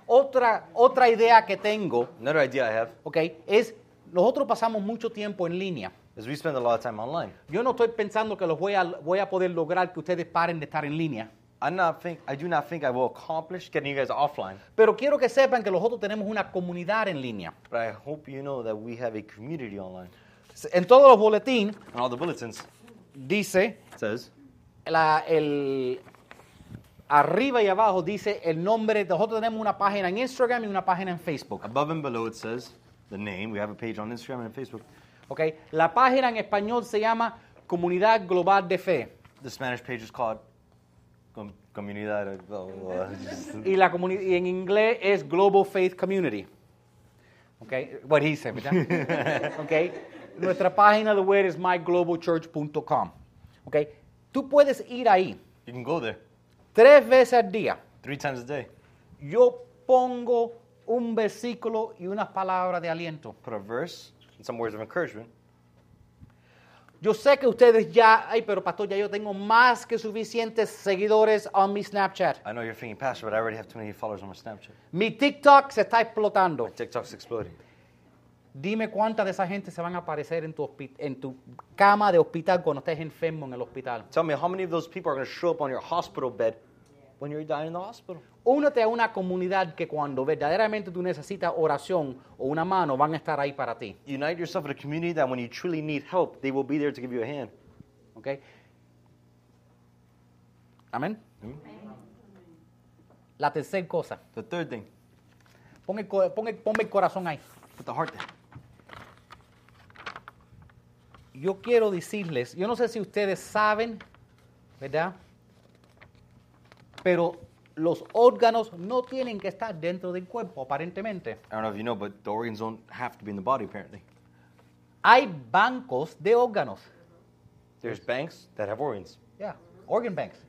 Otra, otra idea que tengo, Another idea I have ¿ok? Es, nosotros pasamos mucho tiempo en línea. is we spend a lot of time online. Yo no estoy pensando que los voy a, voy a poder lograr que ustedes paren de estar en línea. I not think I do not think I will accomplish getting you guys offline. Pero quiero que sepan que nosotros tenemos una comunidad en línea. But I hope you know that we have a community online. En todos los boletines dice, says la- el, arriba y abajo dice el nombre. Nosotros tenemos una página en Instagram y una página en Facebook. above and below it says the name. We have a page on Instagram and Facebook. ¿ok? La página en español se llama Comunidad Global de Fe. The Spanish page is called Com- Comunidad. blah, blah, blah. Y, la comuni- y en inglés es Global Faith Community. ¿Ok? What he said, ¿verdad? Nuestra página de web es myglobalchurch.com. ¿Ok? Tú puedes ir ahí you can go there tres veces al día. three times a day. Yo pongo un versículo y unas palabras de aliento. Put a verse and some words of encouragement. Yo sé que ustedes ya, ay, pero pastor, ya yo tengo más que suficientes seguidores en mi Snapchat. I know you're thinking, Pastor, but I already have too many followers on my Snapchat. Mi TikTok se está explotando. My TikTok's exploding. Dime cuántas de esa gente se van a aparecer en tu, en tu cama de hospital cuando estés enfermo en el hospital. Tell me how many of those people are going to show up on your hospital bed when you're dying in the hospital? Únete a una comunidad que cuando verdaderamente tú necesitas oración o una mano van a estar ahí para ti. Unite yourself in a community that when you truly need help, they will be there to give you a hand. ¿Ok? Amén. La tercera cosa. The third thing, Pon el, pon el- ponme el corazón ahí. put the heart there. Yo quiero decirles, yo no sé si ustedes saben, ¿verdad? Pero los órganos no tienen que estar dentro del cuerpo, aparentemente. I don't know if you know, but the organs don't have to be in the body, apparently. Hay bancos de órganos. There's banks that have organs, Yeah, organ banks.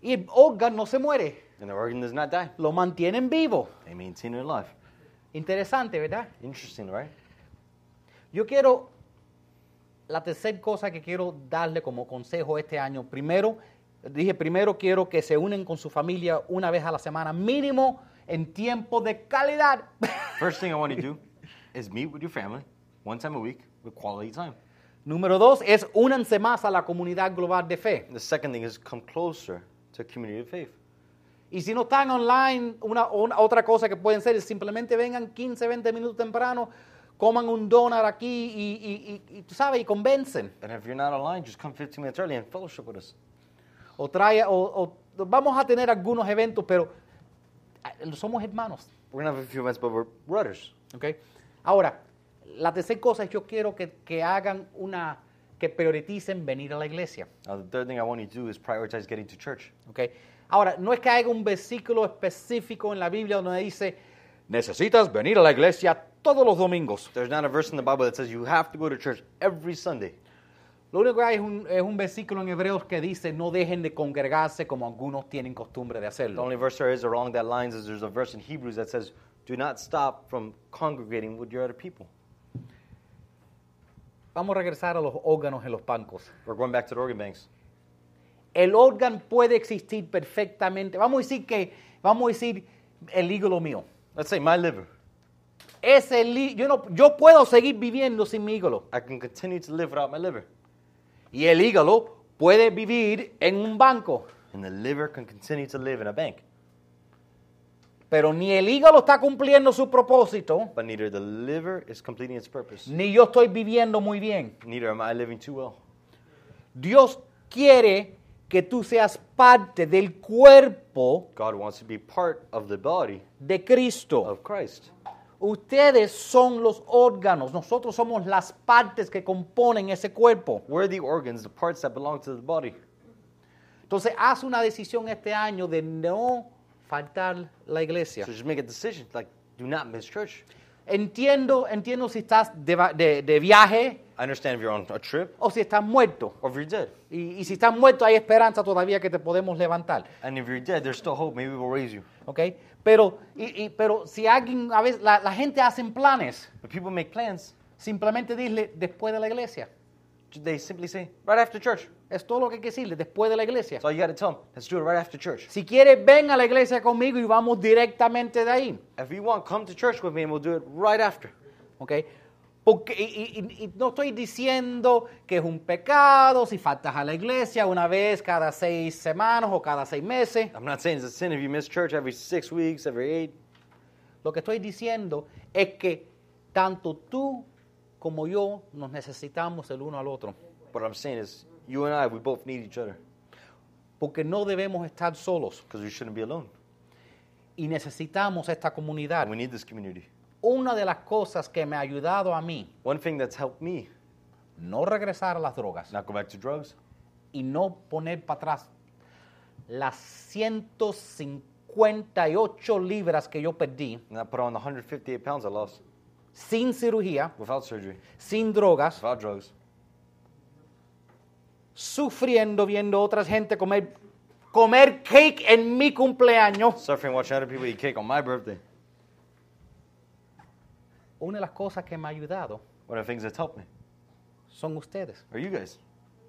Y el órgano no se muere, and the organ does not die. lo mantienen vivo. They maintain their life. Interesante, ¿verdad? Interesting, right? Yo quiero, la tercera cosa que quiero darle como consejo este año, primero, dije, primero quiero que se unen con su familia una vez a la semana, mínimo en tiempo de calidad. First thing I want you to do is meet with your family one time a week with quality time. Número dos es únanse más a la comunidad global de fe. The second thing is come closer to community of faith. Y si no están online, una, una- otra cosa que pueden hacer es simplemente vengan 15, 20 minutos temprano, coman un donut aquí y, y- y- y, tú sabes, y convencen. And if you're not online, just come 15 minutes early and fellowship with us. O trae, o, o vamos a tener algunos eventos, pero eh, somos hermanos. We're going to have a few events, but we're brothers. ¿ok? Ahora, la tercera cosa es yo quiero que, que hagan una, que prioricen venir a la iglesia. Now, the third thing I want you to do is prioritize getting to church. ¿ok? Ahora, no es que haya un versículo específico en la Biblia donde dice, necesitas venir a la iglesia todos los domingos. There's not a verse in the Bible that says you have to go to church every Sunday. Lo único que hay es un, es un versículo en Hebreos que dice, no dejen de congregarse como algunos tienen costumbre de The hacerlo. only verse there is along that lines is there's a verse in Hebrews that says, "Do not stop from congregating with your other people." Vamos a regresar a los órganos en los bancos. We're going back to the organ banks. El órgano puede existir perfectamente. Vamos a decir que, vamos a decir el hígado mío. Let's say my liver. Ese li- yo, no, yo puedo seguir viviendo sin mi hígado. I can continue to live without my liver, Y el hígado puede vivir en un banco. and the liver can continue to live in a bank. Pero ni el hígado está cumpliendo su propósito, But neither the liver is completing its purpose, ni yo estoy viviendo muy bien. neither am I living too well. Dios quiere que tú seas parte del cuerpo God wants to be part of the body de Cristo. of Christ. Ustedes son los órganos, nosotros somos las partes que componen ese cuerpo. We're the organs, the parts that belong to the body. Entonces, haz una decisión este año de no faltar la iglesia. So just make a decision, like, do not miss church. Entiendo, entiendo si estás de, de- de viaje I understand if you're on a trip o si estás muerto. or if you're dead. Y, y si estás muerto, hay esperanza todavía que te podemos levantar. And if you're dead, there's still hope. Maybe we'll raise you. ¿Ok? Pero, y- y- pero si alguien, a veces, la, la gente hace planes, But people make plans. simplemente dile después de la iglesia. They simply say, right after church. Es todo lo que hay que decirle, después de la iglesia. All you got to tell them. Let's do it right after church. Si quieres, ven a la iglesia conmigo y vamos directamente de ahí. If you want, come to church with me and we'll do it right after. ¿Ok? Porque, y- y no estoy diciendo que es un pecado si faltas a la iglesia una vez cada seis semanas o cada seis meses. I'm not saying it's a sin if you miss church every six weeks, every eight. Lo que estoy diciendo es que tanto tú como yo nos necesitamos el uno al otro. What I'm saying is, you and I, we both need each other Porque no debemos estar solos because we shouldn't be alone. y necesitamos esta comunidad. We need this community. Una de las cosas que me ha ayudado a mí One thing that's helped me no regresar a las drogas not go back to drugs y no poner para atrás las 158 libras que yo perdí and not put on the 158 pounds I lost sin cirugía, without surgery, sin drogas, without drugs, sufriendo viendo otras gente comer comer cake en mi cumpleaños. suffering watching other people eat cake on my birthday. Una de las cosas que me ha ayudado One of the things that's helped me son ustedes. are you guys.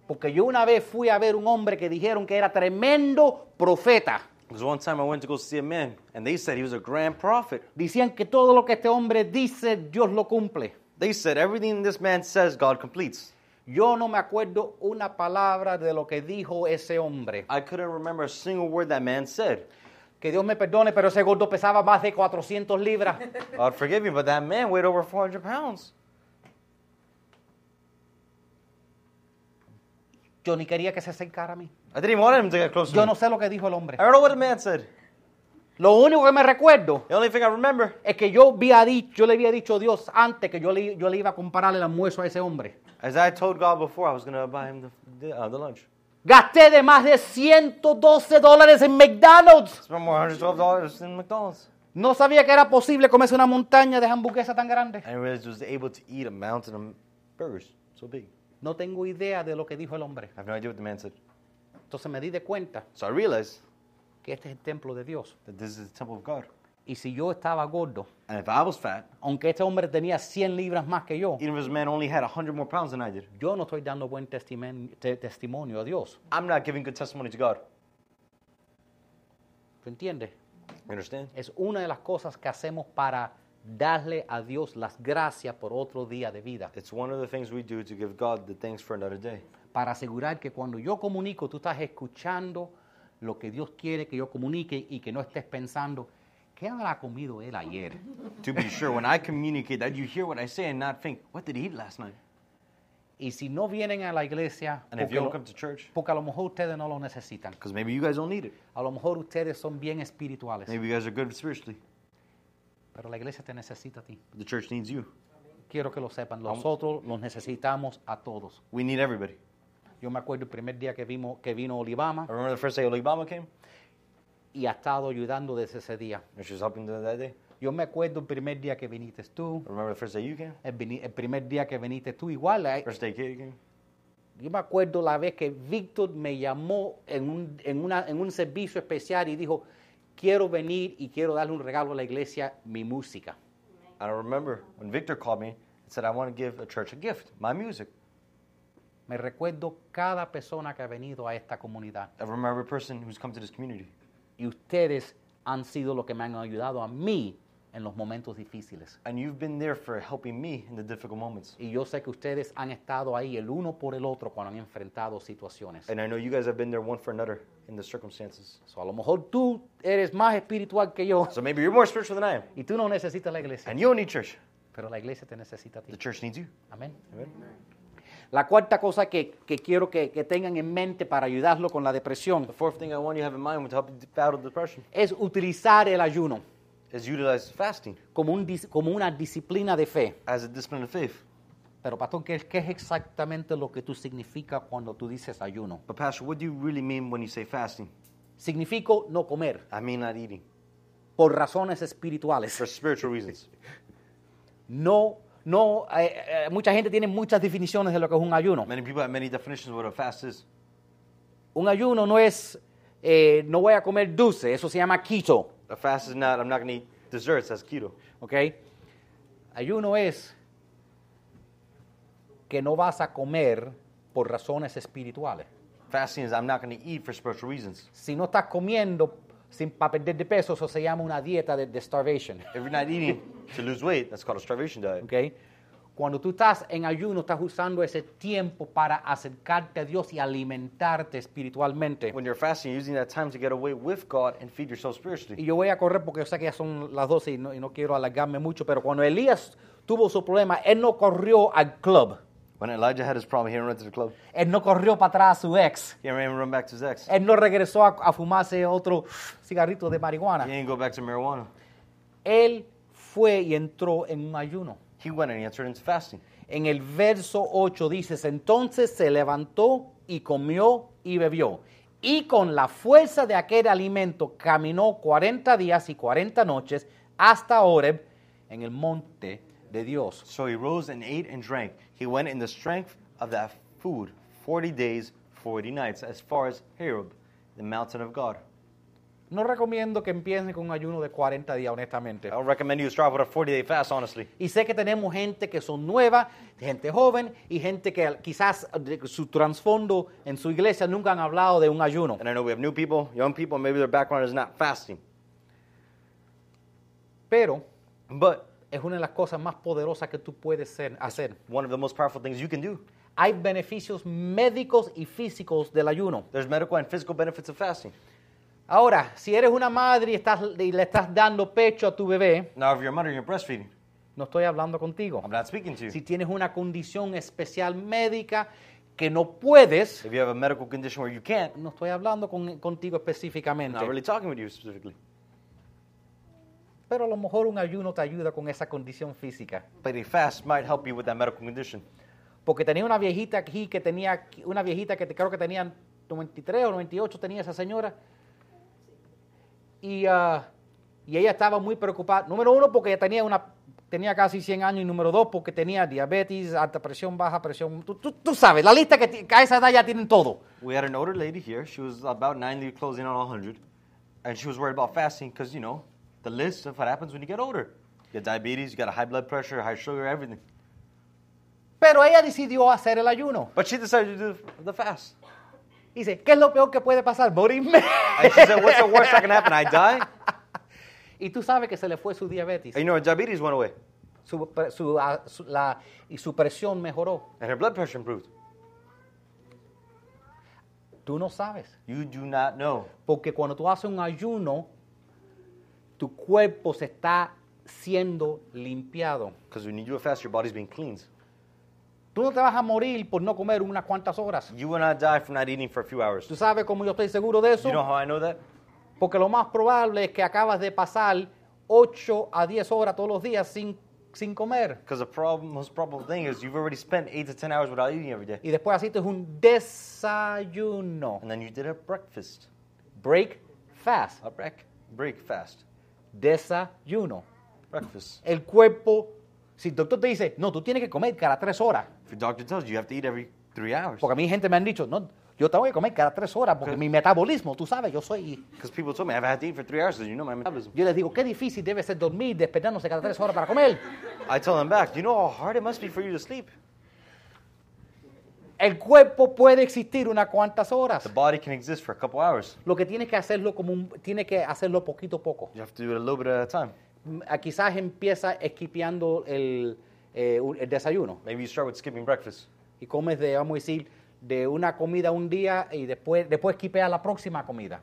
Porque yo una vez fui a ver un hombre que dijeron que era tremendo profeta. Because one time I went to go see a man and they said he was a grand prophet. Decían que todo lo que este hombre dice, Dios lo cumple. They said everything this man says, God completes. Yo no me acuerdo una palabra de lo que dijo ese hombre. I couldn't remember a single word that man said. Que Dios me perdone, pero ese gordo pesaba más de 400 libras. God forgive me, but that man weighed over 400 pounds. Yo ni quería que se acercara a mí. I didn't want him to get close to Yo me. no sé lo que dijo el hombre. I don't know what the man said. Lo único que me recuerdo The only thing I remember es que yo, había dicho, yo le había dicho a Dios antes que yo le, yo le iba a comparar el almuerzo a ese hombre. is I told God before I was going to buy him the, uh, the lunch. Gasté de más de 112 dólares en McDonald's. Spent more than $112 in McDonald's. No sabía que era posible comerse una montaña de hamburguesa tan grande. I realized I was able to eat a mountain of burgers so big. No tengo idea de lo que dijo el hombre. I have no idea what the man said. Entonces me di de cuenta So I realized que este es el templo de Dios. that this is the temple of God. Y si yo estaba gordo, And if I was fat, aunque este hombre tenía 100 libras más que yo, even if this man only had 100 more pounds than I did, yo no estoy dando buen testimen- te- testimonio a Dios. I'm not giving good testimony to God. ¿Tú entiendes? You understand? Es una de las cosas que hacemos para darle a Dios las gracias por otro día de vida. It's one of the things we do to give God the thanks for another day. Para asegurar que cuando yo comunico, tú estás escuchando lo que Dios quiere que yo comunique y que no estés pensando ¿qué habrá comido él ayer? To be sure, when I communicate that, you hear what I say and not think, what did he eat last night? Y si no vienen a la iglesia, And if porque, you don't lo- come to church, porque a lo mejor ustedes no lo necesitan. because maybe you guys don't need it. A lo mejor ustedes son bien espirituales. Maybe you guys are good spiritually, Pero la iglesia te necesita a ti. the church needs you. Quiero que lo sepan. Nosotros los necesitamos a todos. We need everybody. Yo me acuerdo el primer día que, vimos, que vino Olivama I remember the first day Obama came, y ha estado ayudando desde ese día. and she was helping that day. Yo me acuerdo el primer día que viniste tú, I remember the first day you came, el, el primer día que viniste tú igual. eh, first day Katie came. Yo me acuerdo la vez que Víctor me llamó en un, en, una- en un servicio especial y dijo, quiero venir y quiero darle un regalo a la iglesia, mi música. And I remember when Victor called me and said, I want to give a church a gift, my music. Me recuerdo cada persona que ha venido a esta comunidad. I remember every person who's come to this community. Y ustedes han sido los que me han ayudado a mí en los momentos difíciles. And you've been there for helping me in the difficult moments. Y yo sé que ustedes han estado ahí el uno por el otro cuando han enfrentado situaciones. And I know you guys have been there one for another in the circumstances. So, a lo mejor tú eres más espiritual que yo So maybe you're more spiritual than I am. y tú no necesitas la iglesia, And you don't need church. pero la iglesia te necesita a ti. The church needs you. Amén. Amen. La cuarta cosa que, que quiero que, que tengan en mente para ayudarlo con la depresión The fourth thing I want you to have in mind to help you battle depression es utilizar el ayuno is utilize fasting como, un como una disciplina de fe. as a discipline of faith. Pero, pastor, ¿qué, es- ¿qué es exactamente lo que tú significa cuando tú dices ayuno? But Pastor, what do you really mean when you say fasting? Significa no comer I mean not eating. por razones espirituales. For spiritual reasons. No, no, eh, eh, mucha gente tiene muchas definiciones de lo que es un ayuno. Many people have many definitions of what a fast is. Un ayuno no es, eh, no voy a comer dulce, eso se llama keto, A fast is not, I'm not going to eat desserts, that's keto. ¿ok? Ayuno es que no vas a comer por razones espirituales. Fasting is I'm not going to eat for spiritual reasons. Si no estás comiendo sin, para perder de peso, eso se llama una dieta de, de starvation, If you're not eating to lose weight, that's called a starvation diet. ¿ok? Cuando tú estás en ayuno, estás usando ese tiempo para acercarte a Dios y alimentarte espiritualmente. When you're fasting, you're using that time to get away with God and feed yourself Y spiritually. yo voy a correr porque yo sé que ya son las 12 y no, y no quiero alargarme mucho, pero cuando Elías tuvo su problema, él no corrió al club. When Elijah had his problem, he didn't run to the club. Él no corrió para atrás a su ex. He didn't run back to his ex. Él no regresó a, a fumarse otro cigarrito de He marihuana. didn't go back to marijuana. Él fue y entró en un ayuno. He went and entered into fasting. En el verso 8 dices, entonces se levantó y comió y bebió. Y con la fuerza de aquel alimento caminó 40 días y 40 noches hasta Oreb en el monte de Dios. So he rose and ate and drank. He went in the strength of that food 40 days, 40 nights, as far as Horeb, the mountain of God. No recomiendo que empiecen con un ayuno de 40 días, honestamente. I don't recommend you start with a 40 day fast, honestly. Y sé que tenemos gente que son nuevas, gente joven y gente que quizás de su trasfondo en su iglesia nunca han hablado de un ayuno. And I know we have new people, young people, maybe their background is not fasting. Pero But es una de las cosas más poderosas que tú puedes ser- hacer. one of the most powerful things you can do. Hay beneficios médicos y físicos del ayuno. There's medical and physical benefits of fasting. Ahora, si eres una madre y, estás, y le estás dando pecho a tu bebé, Now, if you're a mother you're breastfeeding, no estoy hablando contigo. I'm not speaking to you. Si tienes una condición especial médica que no puedes, If you have a medical condition where you can't, no estoy hablando con- contigo I'm específicamente. not really talking with you specifically. Pero a lo mejor un ayuno te ayuda con esa condición física. But a fast might help you with that medical condition. Porque tenía una viejita aquí que tenía, una viejita que te- creo que tenía 93 o 98 tenía esa señora. Y, ah, y ella estaba muy preocupada. Número uno, porque tenía, una, tenía casi 100 años. Y número dos, porque tenía diabetes, alta presión, baja presión. Tú, tú- tú sabes, la lista que, que a esa edad ya tienen todo. We had an older lady here. She was about 90, closing on 100. And she was worried about fasting because, you know, the list of what happens when you get older. You get diabetes, you got a high blood pressure, high sugar, everything. Pero ella decidió hacer el ayuno. But she decided to do the fast. Dice, ¿qué es lo peor que puede pasar? Morirme. And she said, What's the worst that can happen? I die? y tú sabes que se le fue su diabetes. And you know, her diabetes went away. Su, su- ah, su- la- y su presión mejoró. And her blood pressure improved. Tú no sabes. You do not know. Porque cuando tú haces un ayuno, tu cuerpo se está siendo limpiado. Because when you do a fast, your body's being cleansed. Tú no te vas a morir por no comer unas cuantas horas. You will not die from not eating for a few hours. ¿Tú sabes cómo yo estoy seguro de eso? You know how I know that? Porque lo más probable es que acabas de pasar 8 a 10 horas todos los días sin, sin comer. Because the problem, most probable thing is you've already spent eight to ten hours without eating every day. Y después hiciste un desayuno. And then you did a breakfast. Break fast. A break. Break fast. Desayuno. Breakfast. El cuerpo, si el doctor te dice, no, tú tienes que comer cada 3 horas. If your doctor tells you you have to eat every three hours. Porque a mí gente me han dicho, no, yo tengo que comer cada 3 horas porque mi metabolismo, tú sabes, yo soy... Because people told me I've had to eat for three hours because you know my metabolism. Yo les digo, qué difícil debe ser dormir despertándose cada 3 horas para comer. I tell them back, you know how hard it must be for you to sleep? El cuerpo puede existir unas cuantas horas. The body can exist for a couple hours. Lo que tienes que hacerlo como un, tiene que hacerlo poquito a poco. You have to do it a little bit at a time. Mm, Quizás empieza esquipeando el, eh, un- el desayuno Maybe you start with skipping breakfast. y comes de, vamos a decir, de una comida un día y después, después esquipea la próxima comida.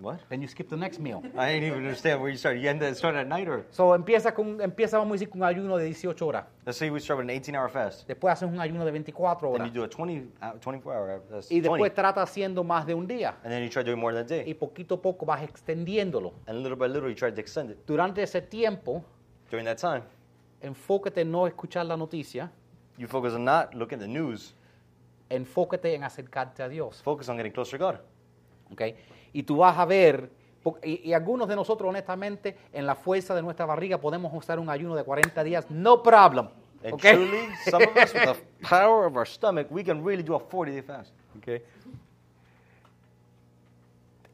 What? Then you skip the next meal. I didn't even understand where you started. You end at, start at night or? So empieza, con, empieza, vamos a decir, con un ayuno de 18 horas. Let's say we start with an 18 hour fast. Después haces un ayuno de 24 Then horas. you do a 20, uh, 24 hour fast. Y 20. después trata haciendo más de un día. And then you try doing more than a Y day. poquito a poco vas extendiéndolo. And little by little you try to extend it. Durante ese tiempo, During that time, enfócate en no escuchar la noticia, you focus on not looking at the news. enfócate en acercarte a Dios. Focus on getting closer to God. ¿ok? Y tú vas a ver, y, y algunos de nosotros honestamente, en la fuerza de nuestra barriga podemos usar un ayuno de 40 días, no problem. And ¿ok? truly, some of us with the power of our stomach, we can really do a 40 day fast. ¿ok?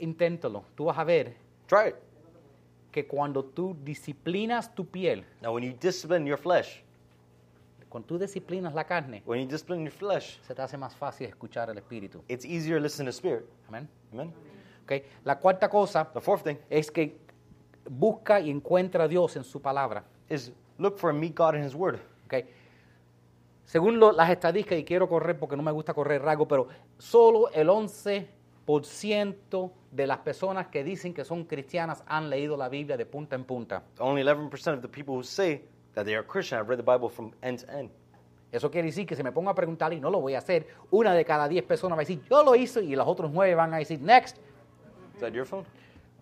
Inténtalo. Tú vas a ver Try it. Que cuando tú disciplinas tu piel, Now, when you discipline your flesh, cuando tú disciplinas la carne, when you discipline your flesh, se te hace más fácil escuchar el Espíritu. it's easier to listen to spirit. Amén. Amen. ¿ok? La cuarta cosa The fourth thing es que busca y encuentra a Dios en su palabra. is look for and meet God in His Word. ¿ok? Según lo- las estadísticas, y quiero correr porque no me gusta correr rasgo, pero solo el 11% de las personas que dicen que son cristianas han leído la Biblia de punta en punta. Only 11% of the people who say that they are Christian have read the Bible from end to end. Eso quiere decir que si me pongo a preguntar y no lo voy a hacer, una de cada 10 personas va a decir, yo lo hice, y los otros 9 van a decir, next. Is that your phone?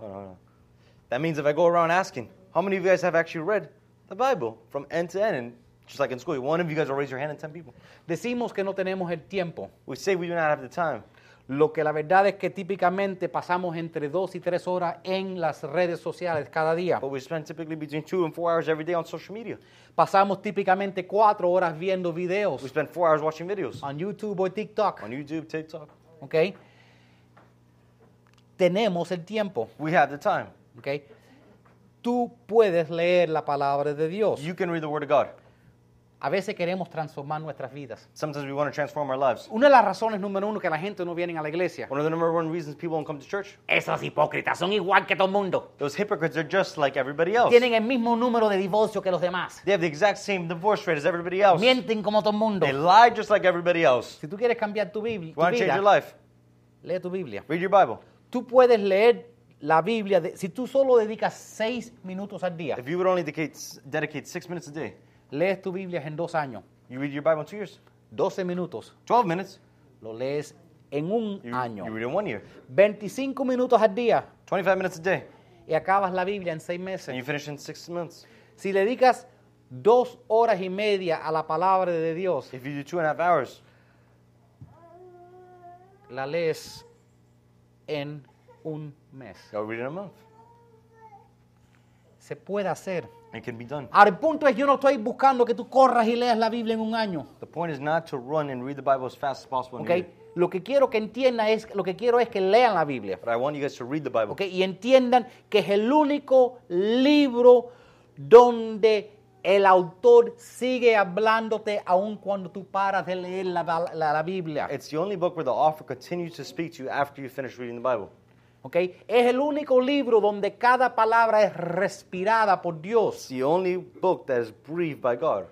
Oh, no, no. That means if I go around asking, how many of you guys have actually read the Bible from end to end? And just like in school, one of you guys will raise your hand and 10 people. Decimos que no tenemos el tiempo. We say we do not have the time. Lo que la verdad es que típicamente pasamos entre 2 y 3 horas en las redes sociales cada día. But we spend typically between two and four hours every day on social media. Pasamos típicamente 4 horas viendo We videos spend four hours watching videos on YouTube o TikTok. on YouTube, TikTok. ¿ok? Tenemos el tiempo, We have the time. ¿ok? Tú puedes leer la palabra de Dios. You can read the Word of God. A veces queremos transformar nuestras vidas. Sometimes we want to transform our lives. Una de las razones número uno que la gente no viene a la iglesia. One of the number one reasons people don't come to church, Esos hipócritas son igual que todo el mundo. those hypocrites are just like everybody else. Tienen el mismo número de divorcio que los demás. They have the exact same divorce rate as everybody else. Mienten como todo el mundo. They lie just like everybody else. Si tú quieres cambiar tu, Biblia, You tu want to change vida, your life? lee tu Biblia. Read your Bible. Tú puedes leer la Biblia de- si tú solo dedicas seis minutos al día. If you would only dedicate, dedicate six minutes a day, Lees tu Biblia en dos años. you read your Bible in two years. 12 minutos. 12 minutes, Lo lees en un you, año. you read in one year. 25 minutos al día 25 minutes a day, y acabas la Biblia en seis and meses. you finish in six months. Si le dedicas dos horas y media a la palabra de Dios, If you do two and a half hours, la lees en un mes. you'll read in a month. Se puede hacer. It can be done. Ahora, el punto es, yo no estoy buscando que tú corras y leas la Biblia en un año. The point is not to run and read the Bible as fast as possible. in a ¿ok? year. Lo que quiero que entiendan es, lo que quiero es que lean la Biblia. But I want you guys to read the Bible. ¿ok? Y entiendan que es el único libro donde el autor sigue hablándote aun cuando tú paras de leer la, la- la Biblia. It's the only book where the author continues to speak to you after you finish reading the Bible. ¿Ok? Es el único libro donde cada palabra es respirada por It's Dios. the only book that is breathed by God.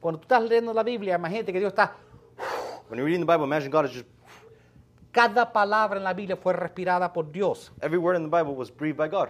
Cuando tú estás leyendo la Biblia, imagínate que Dios está... When you're reading the Bible, imagine God is just Cada palabra en la Biblia fue respirada por Dios. every word in the Bible was breathed by God.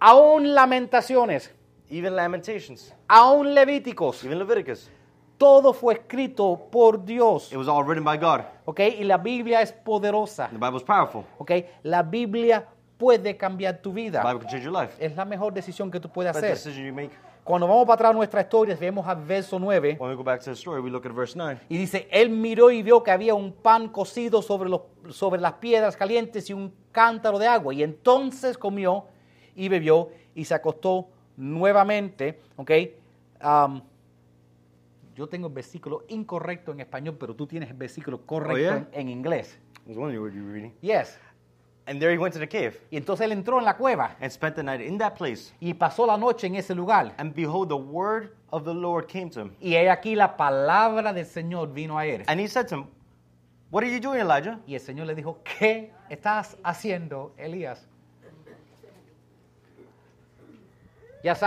aún lamentaciones, even Lamentations, aún Levíticos, even Leviticus. Todo fue escrito por Dios. It was all written by God. ¿Ok? Y la Biblia es poderosa. The Bible's powerful. ¿Ok? La Biblia puede cambiar tu The vida. Bible can change your life. Es la mejor decisión que tú puedes Best hacer. decision you make. Cuando vamos para atrás a nuestra historia, vemos al verso 9 When we go back to the story, we look at verse 9. y dice, él miró y vio que había un pan cocido sobre, los, sobre las piedras calientes y un cántaro de agua. Y entonces comió y bebió y se acostó nuevamente. ¿Ok? Um, yo tengo el versículo incorrecto en español, pero tú tienes el versículo correcto yeah? en, en inglés. I was wondering what you were reading. Yes. And there he went to the cave Y entonces él entró en la cueva and spent the night in that place. y pasó la noche en ese lugar. And behold, the word of the Lord came to him. Y he aquí la palabra del Señor vino a él. And he said to him, What are you doing, Elijah? Y el Señor le dijo, ¿qué estás haciendo, Elías? Ya sabes.